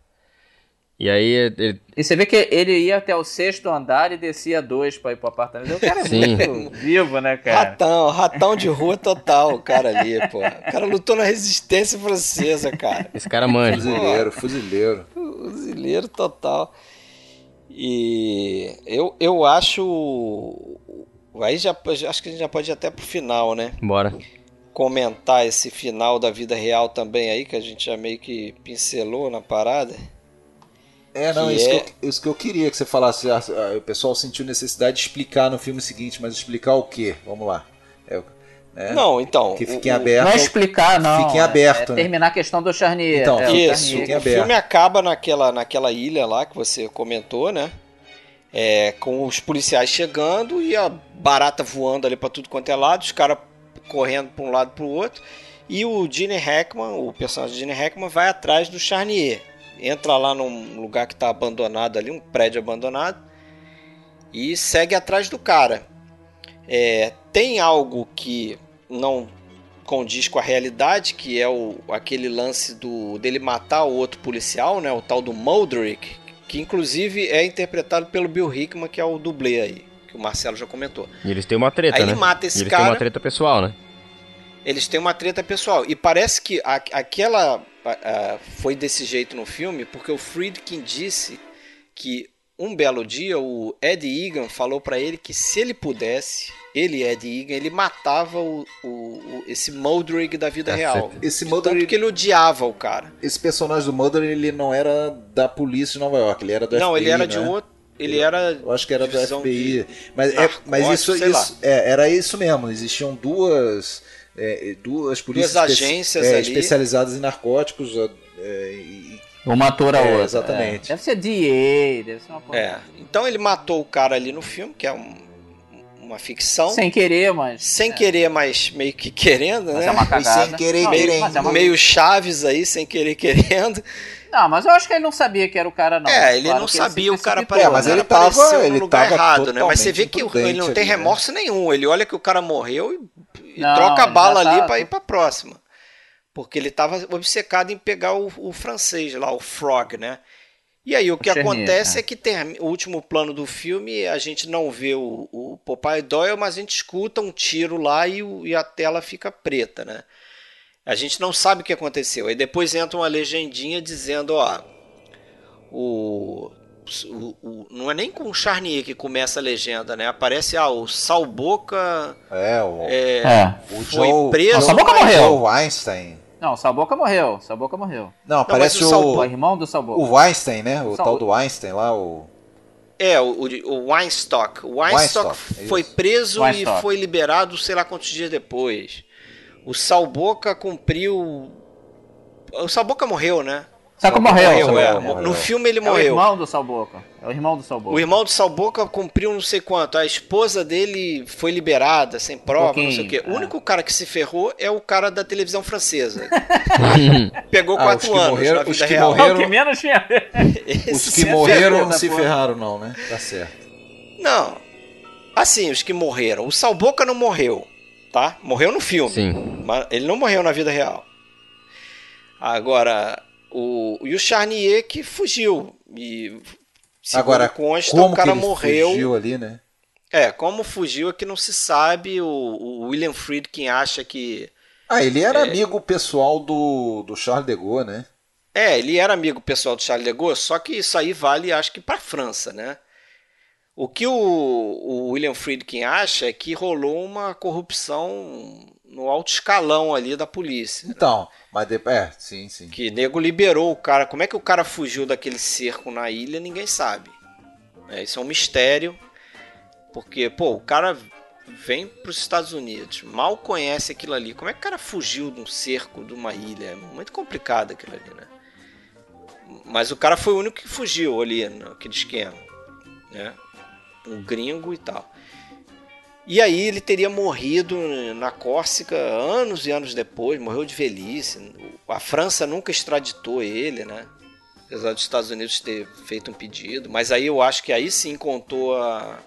E aí, ele, E você vê que ele ia até o sexto andar e descia dois pra ir pro apartamento. O cara é Sim. muito vivo, né, cara? Ratão, ratão de rua total, o cara ali, pô. O cara lutou na resistência francesa, cara. esse cara manja. Fuzileiro, fuzileiro. Fuzileiro total. E eu, eu acho. Aí já acho que a gente já pode ir até pro final, né? Bora. Comentar esse final da vida real também aí, que a gente já meio que pincelou na parada. É, não, Que isso, é- Que eu, isso que eu queria que você falasse. Ah, ah, o pessoal sentiu necessidade de explicar no filme seguinte, mas explicar o quê? Vamos lá. É, né? Não, então. Que o- fiquem o- aberto. Não é explicar, não. Fiquem é- aberto, É, né? terminar a questão do Charnier. Então, é, o Isso, o aberto. filme acaba naquela, naquela ilha lá que você comentou, né? É, com os policiais chegando e a barata voando ali pra tudo quanto é lado, os caras correndo pra um lado pro outro. E o Gene Hackman, o personagem de Gene Hackman, vai atrás do Charnier. Entra lá num lugar que tá abandonado ali, um prédio abandonado, e segue atrás do cara. É, tem algo que não condiz com a realidade, que é o, aquele lance do dele matar o outro policial, né, o tal do Muldrick, que inclusive é interpretado pelo Bill Hickman, que é o dublê aí, que o Marcelo já comentou. E eles têm uma treta, Aí né? ele mata esse E eles cara. têm uma treta pessoal, né? Eles têm uma treta pessoal. E parece que a- aquela a- a- foi desse jeito no filme porque o Friedkin disse que um belo dia o Ed Egan falou pra ele que se ele pudesse, ele, Ed Egan, ele matava o, o- o- esse Muldrig da vida Caceta. real. Esse Tanto Mulder, que ele odiava o cara. esse personagem do Mulder, ele não era da polícia de Nova York, ele era do Não, FBI, ele era de né? outro. Ele era. Eu acho que era do FBI. de Mas, é, mas isso, sei lá. isso é, era isso mesmo. Existiam duas, é, duas polícias Duas espe- agências é, ali. especializadas em narcóticos. é, e- Uma ator a É, outra. exatamente. É. Deve ser DA, deve ser uma porra. É. Então ele matou o cara ali no filme, que é um- uma ficção. Sem querer, mas. Sem é. querer, mas meio que querendo, Mas né? é uma cagada. sem querer Não, querendo. é uma- Meio chaves aí, sem querer querendo. Não, mas eu acho que ele não sabia que era o cara, não. é, ele Claro não sabia, o cara precipitou, É, mas ele tava- no ele lugar tava errado, né? Mas você vê que ele não tem ali, né? remorso nenhum. Ele olha que o cara morreu e, e Não, troca a bala já ali tá- pra ir pra próxima. Porque ele tava obcecado em pegar o, o francês lá, o Frog, né? E aí o que acontece é. é que tem o último plano do filme, a gente não vê o, o Popeye Doyle, mas a gente escuta um tiro lá e, o- e a tela fica preta, né? A gente não sabe o que aconteceu. Aí depois entra uma legendinha dizendo, ó, o o- o- não é nem com o Charnier que começa a legenda, né? Aparece ah, o Salboca É, o, é, É. o foi Joe, preso. Não, Saboca mas- morreu. Joe Weinstein. Não, o Salboca morreu. Salboca morreu. Não, parece o o, O irmão do Salboca. o Weinstein, né? O Sal- tal do Weinstein lá, o... É, o, o, o Weinstock. O Weinstock Weinstock, foi isso. preso Weinstock. e foi liberado sei lá quantos dias depois. O Salboca cumpriu. O Salboca morreu, né? Salboca morreu. Morreu, Salboca é. morreu. No filme ele É o morreu. irmão do Salboca. É o irmão do Salboca. O irmão do Salboca cumpriu não sei quanto. A esposa dele foi liberada, sem prova, não sei o quê. O é. único cara que se ferrou é o cara da televisão francesa. Pegou Ah, quatro os anos morreram- na os vida que real. morreram- É o que menos tinha. Os que se morreram não se porra. ferraram não, né? Tá certo. Não. Assim, os que morreram. O Salboca não morreu, tá? Morreu no filme. Sim. Mas ele não morreu na vida real. Agora, o, e o Charnier que fugiu. E, Agora, consta, como o cara que ele morreu. fugiu ali, né? É, como fugiu é que não se sabe. O, o William Friedkin acha que. Ah, ele era amigo pessoal do, do Charles de Gaulle, né? É, ele era amigo pessoal do Charles de Gaulle, só que isso aí vale, acho que, para França, né? O que o, o William Friedkin acha é que rolou uma corrupção no alto escalão ali da polícia. Então, mas depois... É, sim, sim. Que nego liberou o cara. Como é que o cara fugiu daquele cerco na ilha, ninguém sabe. É, isso é um mistério. Porque, pô, o cara vem para os Estados Unidos, mal conhece aquilo ali. Como é que o cara fugiu de um cerco de uma ilha? É muito complicado aquilo ali, né? Mas o cara foi o único que fugiu ali naquele esquema, né? Um gringo e tal. E aí ele teria morrido na Córcega anos e anos depois, morreu de velhice. A França nunca extraditou ele, né? Apesar dos Estados Unidos ter feito um pedido. Mas aí eu acho que aí sim contou a,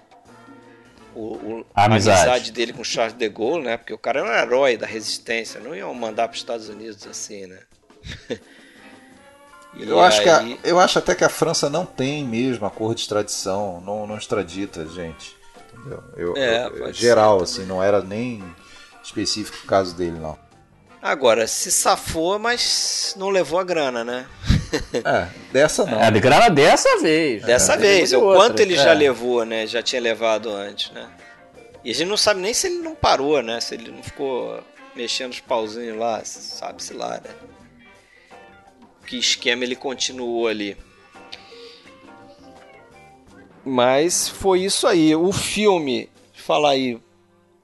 o- o- A amizade. amizade dele com Charles de Gaulle, né? Porque o cara era um herói da resistência. Não iam mandar para os Estados Unidos assim, né? E Eu acho, que a- eu acho até que a França não tem mesmo acordo de extradição, não, não extradita gente. Eu, É, eu- geral, ser. assim, não era nem específico o caso dele, não. Agora, se safou, mas não levou a grana, né? É, dessa não. É, de grana dessa vez. Dessa É, vez, de o outra. quanto ele É. já levou, né? Já tinha levado antes, né? E a gente não sabe nem se ele não parou, né? Se ele não ficou mexendo os pauzinhos lá, sabe-se lá, né? Que esquema ele continuou ali. Mas foi isso aí. O filme, falar aí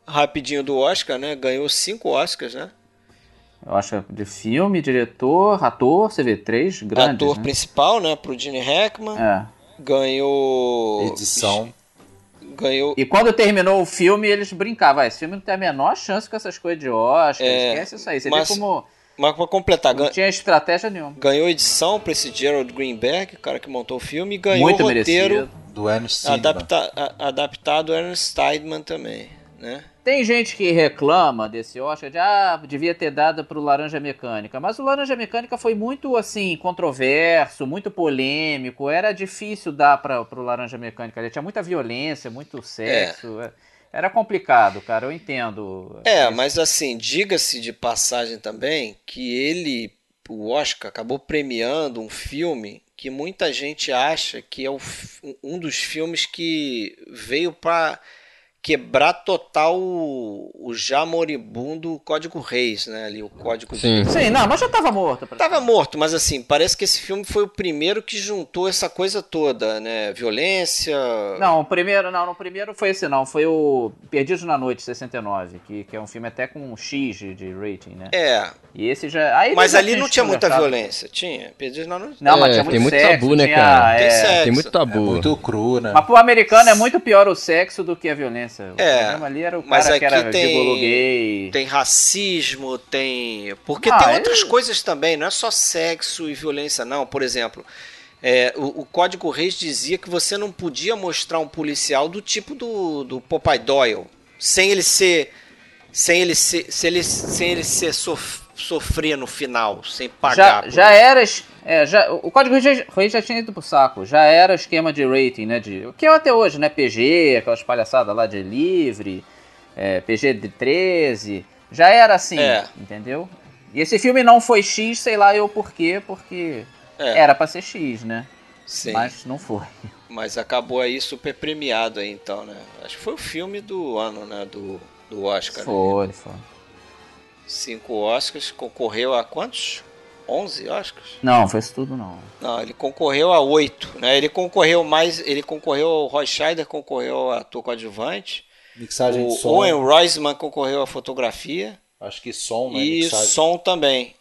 rapidinho do Oscar, né? Ganhou cinco Oscars, né? Eu acho que de filme, diretor, ator, você vê três grandes. Ator né? principal, né? Pro Gene Hackman. É. Ganhou. Edição. Ganhou. E quando terminou o filme, eles brincavam. "Ah, Esse filme não tem a menor chance com essas coisas de Oscar. É, esquece isso aí. Você mas- vê como Mas pra completar, não gan- tinha estratégia nenhuma. ganhou edição pra esse Gerald Greenberg, o cara que montou o filme, e ganhou Muito roteiro merecido. Do Ernest Steedman. adapta, a- adaptado Ernest Steidman também, né? Tem gente que reclama desse Oscar de ah, devia ter dado pro Laranja Mecânica, mas o Laranja Mecânica foi muito assim controverso, muito polêmico, era difícil dar para pro Laranja Mecânica, ele tinha muita violência, muito sexo, é- era complicado, cara, eu entendo. É, mas assim, diga-se de passagem também que ele, o Oscar, acabou premiando um filme que muita gente acha que é o um dos filmes que veio pra quebrar total o, o já moribundo Código Reis, né? Ali, o Código de Sim. Sim, não, mas já tava morto. Tava morto, mas assim, parece que esse filme foi o primeiro que juntou essa coisa toda, né? Violência. Não, o primeiro, não, no primeiro foi esse não, foi o Perdidos na Noite 69, que, que é um filme até com um X de, de rating, né? É, E esse já, aí mas já ali não tinha muita violência. Tinha? Perdidos na noite? Não, mas É, tinha muito tem muito sexo, tabu, né, tinha- cara? Tem é. sexo. Tem muito tabu. Muito cru, né? Mas pro americano é muito pior o sexo do que a violência. O É, problema ali era o mas aqui era tem-. Tem racismo, tem. Porque Ah, tem é- outras coisas também, não é só sexo e violência, não. Por exemplo, é, o, o Código Reis dizia que você não podia mostrar um policial do tipo do, do Popeye Doyle, sem ele ser. Sem ele ser. Sem ele, sem ele ser sof- sofrer no final, sem pagar. Já, já isso. era. É, já, o código Reis já, tinha ido pro saco. Já era esquema de rating, né? De, o que é até hoje, né? PG, aquelas palhaçadas lá de livre, é, PG de 13. Já era assim, É. entendeu? E esse filme não foi X, sei lá eu por quê, porque É. era pra ser X, né? Sim. mas não foi. Mas acabou aí super premiado aí então, né? Acho que foi o filme do ano, né? Do, do Oscar. Foi, foi. Cinco Oscars, concorreu a quantos? 11 Oscars? Não, foi isso tudo não. Não, ele concorreu a oito, né? Ele concorreu mais, ele concorreu, o Roy Scheider concorreu ao ator coadjuvante, Mixagem de o som. Owen Roisman concorreu à fotografia Acho que som, né? e Mixagem. som também.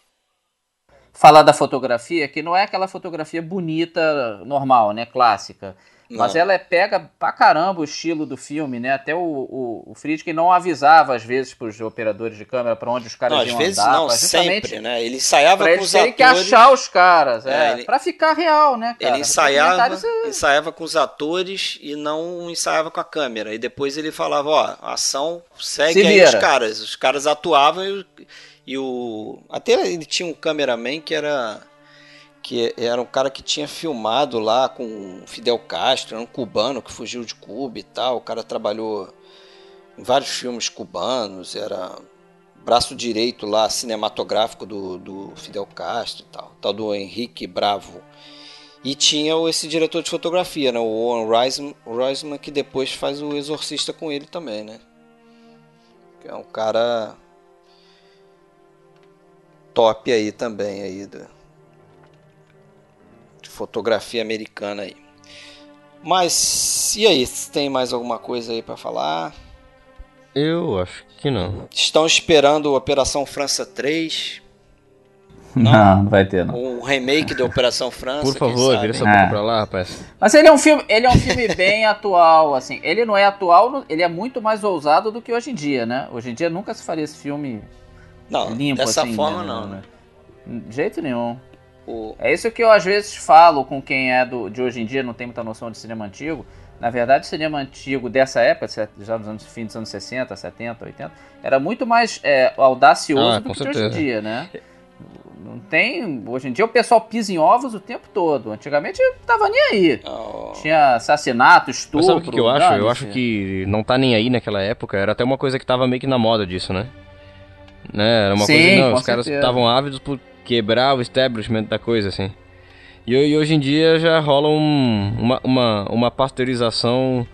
Falar da fotografia, que não é aquela fotografia bonita, normal, né? Clássica. Mas Não. ela é, pega pra caramba o estilo do filme, né? Até o, o, o Friedkin não avisava, às vezes, pros operadores de câmera pra onde os caras Não, às iam vezes andar. não, sempre, né? Ele ensaiava Pra com os atores. que achar os caras, é. É, ele- Pra ficar real, né, cara? Ele ensaiava, é- ensaiava com os atores e não ensaiava com a câmera. E depois ele falava, ó, a ação segue Se aí os caras. Os caras atuavam e, e o. Até ele tinha um cameraman que era. Que era um cara que tinha filmado lá com Fidel Castro, era um cubano que fugiu de Cuba e tal. O cara trabalhou em vários filmes cubanos, era braço direito lá cinematográfico do, do Fidel Castro e tal, tal do Henrique Bravo. E tinha esse diretor de fotografia, né, o Owen Reisman, Reisman, que depois faz o Exorcista com ele também, né? É um cara top aí também aí do- fotografia americana aí. Mas e aí, tem mais alguma coisa aí pra falar? Eu acho que não. Estão esperando Operação França 3, Não, não vai ter, não. um remake de Operação França. Por favor, vira essa É. boca pra lá, rapaz. Mas ele é um filme, ele é um filme bem atual, assim. Ele não é atual, ele é muito mais ousado do que hoje em dia, né? Hoje em dia nunca se faria esse filme Não, limpo dessa assim. forma né? não, né? De jeito nenhum. O- É isso que eu às vezes falo com quem é do, de hoje em dia, não tem muita noção de cinema antigo. Na verdade, o cinema antigo dessa época, se- já nos anos, fim dos anos 60, 70, 80, era muito mais é, audacioso Ah, do que de hoje em dia, né? Não tem. Hoje em dia o pessoal pisa em ovos o tempo todo. Antigamente tava nem aí. ó, Tinha assassinato, estupro. Mas sabe o que, que eu acho? Eu acho que não tá nem aí naquela época. Era até uma coisa que tava meio que na moda disso, né? Né? Era uma Sim, coisa. Não, os caras certeza. estavam ávidos por quebrar o establishment da coisa, assim. E, e hoje em dia já rola um- uma, uma, uma pasteurização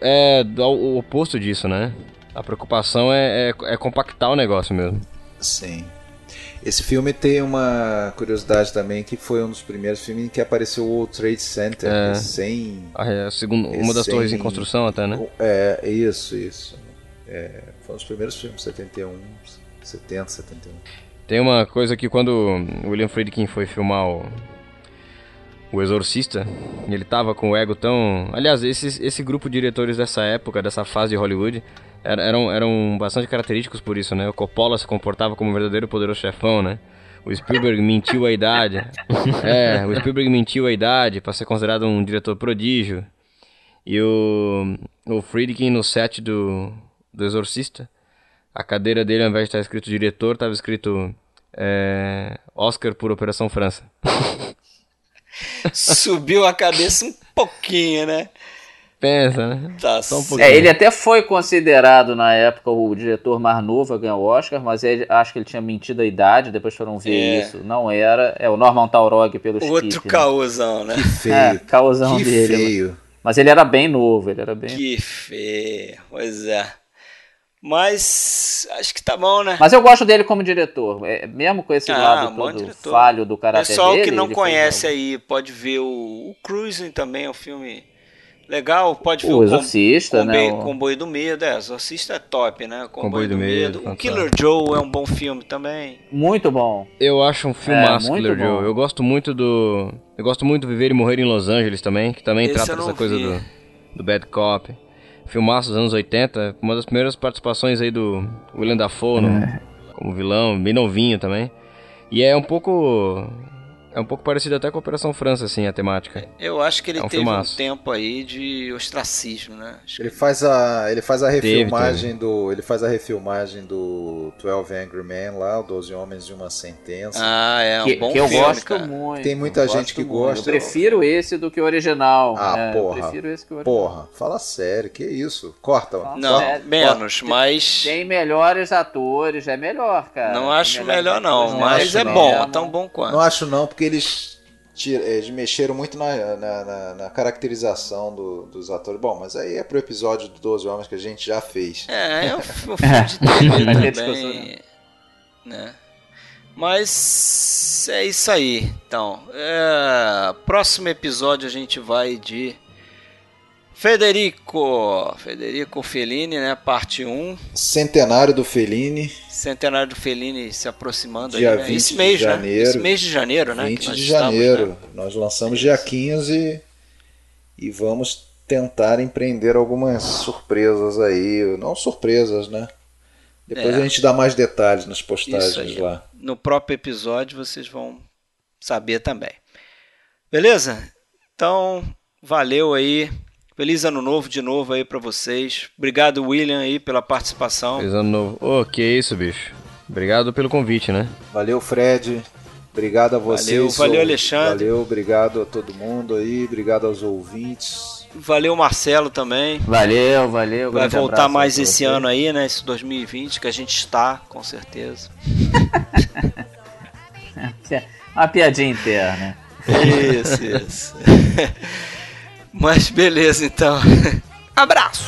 é, do, o oposto disso, né? A preocupação é, é, é compactar o negócio mesmo. Sim. Esse filme tem uma curiosidade também que foi um dos primeiros filmes em que apareceu o Trade Center É. sem A, a segunda, uma das Sem- torres em construção até, né? É, isso, isso. É, foi um dos primeiros filmes, 71, 70, 71. Tem uma coisa que quando William Friedkin foi filmar o, o Exorcista, ele tava com o ego tão... Aliás, esse, esse grupo de diretores dessa época, dessa fase de Hollywood, era- eram, eram bastante característicos por isso, né? O Coppola se comportava como um verdadeiro poderoso chefão, né? O Spielberg mentiu a idade. É, o Spielberg mentiu a idade para ser considerado um diretor prodígio. E o, o Friedkin no set do, do Exorcista, a cadeira dele, ao invés de estar escrito diretor, estava escrito é, Oscar por Operação França. subiu a cabeça um pouquinho, né? Pensa, né? Tá Só um pouquinho. É, ele até foi considerado na época o diretor mais novo a ganhar o Oscar, mas ele, acho que ele tinha mentido a idade, depois foram ver É. isso. Não era. É o Norman Taurog pelo Outro Skip, né? caôzão, né? Que feio. É, causão que dele. feio. Mas ele era bem novo, ele era bem. Que feio, pois é. Mas acho que tá bom, né? Mas eu gosto dele como diretor. É, mesmo com esse Ah, lado todo diretor. falho do caráter Pessoal dele. que não conhece aí pode ver o, o Cruising também, é um filme legal. Pode ver o o, Com- Exorcista, né? Comboio, o- Comboio do Medo, é, Exorcista é top, né? Comboio, Comboio do, do Medo. Medo, O. Killer Joe é um bom filme também. Muito bom. Eu acho um filmaço, É, muito Killer bom. Joe. Eu gosto muito do. Eu gosto muito de Viver e Morrer em Los Angeles também, que também Esse trata dessa coisa vi. do, do Bad Cop. Filmaço dos anos 80, uma das primeiras participações aí do William Dafoe no- É. como vilão, bem novinho também. E é um pouco. É um pouco parecido até com a Operação França, assim, a temática. Eu acho que ele É um teve um filmaço. tempo aí de ostracismo, né? Acho que- Ele faz a, ele faz a Teve, refilmagem do, ele faz a refilmagem do 12 Angry Men lá, o 12 Homens de uma Sentença. Ah, é um que, bom que eu filme, gosto cara. muito. Tem muita eu gente gosto que muito. gosta. Eu prefiro esse do que o original. Ah, É, porra. Eu prefiro esse que o original. Porra, fala sério, que isso? Corta, mano. Não, É, menos, mas Tem melhores atores, é melhor, cara. não acho melhor não, atores, mas é bom, tão bom quanto. Não acho não, porque eles tira- eles mexeram muito na, na, na- na caracterização do- dos atores. Bom, mas aí é pro episódio do 12 Homens que a gente já fez. É, é um, fi- um filme de TV discussão, também. Né? Mas é isso aí. Então, é, próximo episódio a gente vai de Federico. Federico Fellini, né? Parte 1. Centenário do Fellini, Centenário do Fellini se aproximando Dia aí, né? 20 Esse mês, de né? janeiro. Esse mês de janeiro, né? 20 que nós de estamos, janeiro. né? Nós lançamos dia 15 e vamos tentar empreender algumas surpresas aí. Não surpresas, né? Depois É. a gente dá mais detalhes nas Isso postagens lá. No próprio episódio vocês vão saber também. Beleza? Então, valeu aí. Feliz ano novo de novo aí pra vocês. Obrigado, William, aí pela participação. Feliz ano novo. Ô, que isso, bicho. Obrigado pelo convite, né? Valeu, Fred. Obrigado a vocês. Valeu, valeu, Alexandre. Valeu, obrigado a todo mundo aí. Obrigado aos ouvintes. Valeu, Marcelo, também. Valeu, valeu. Vai voltar mais esse você. ano aí, né? Esse 2020, que a gente está, com certeza. Uma piadinha interna. Isso, isso. Mas beleza, então. Abraço!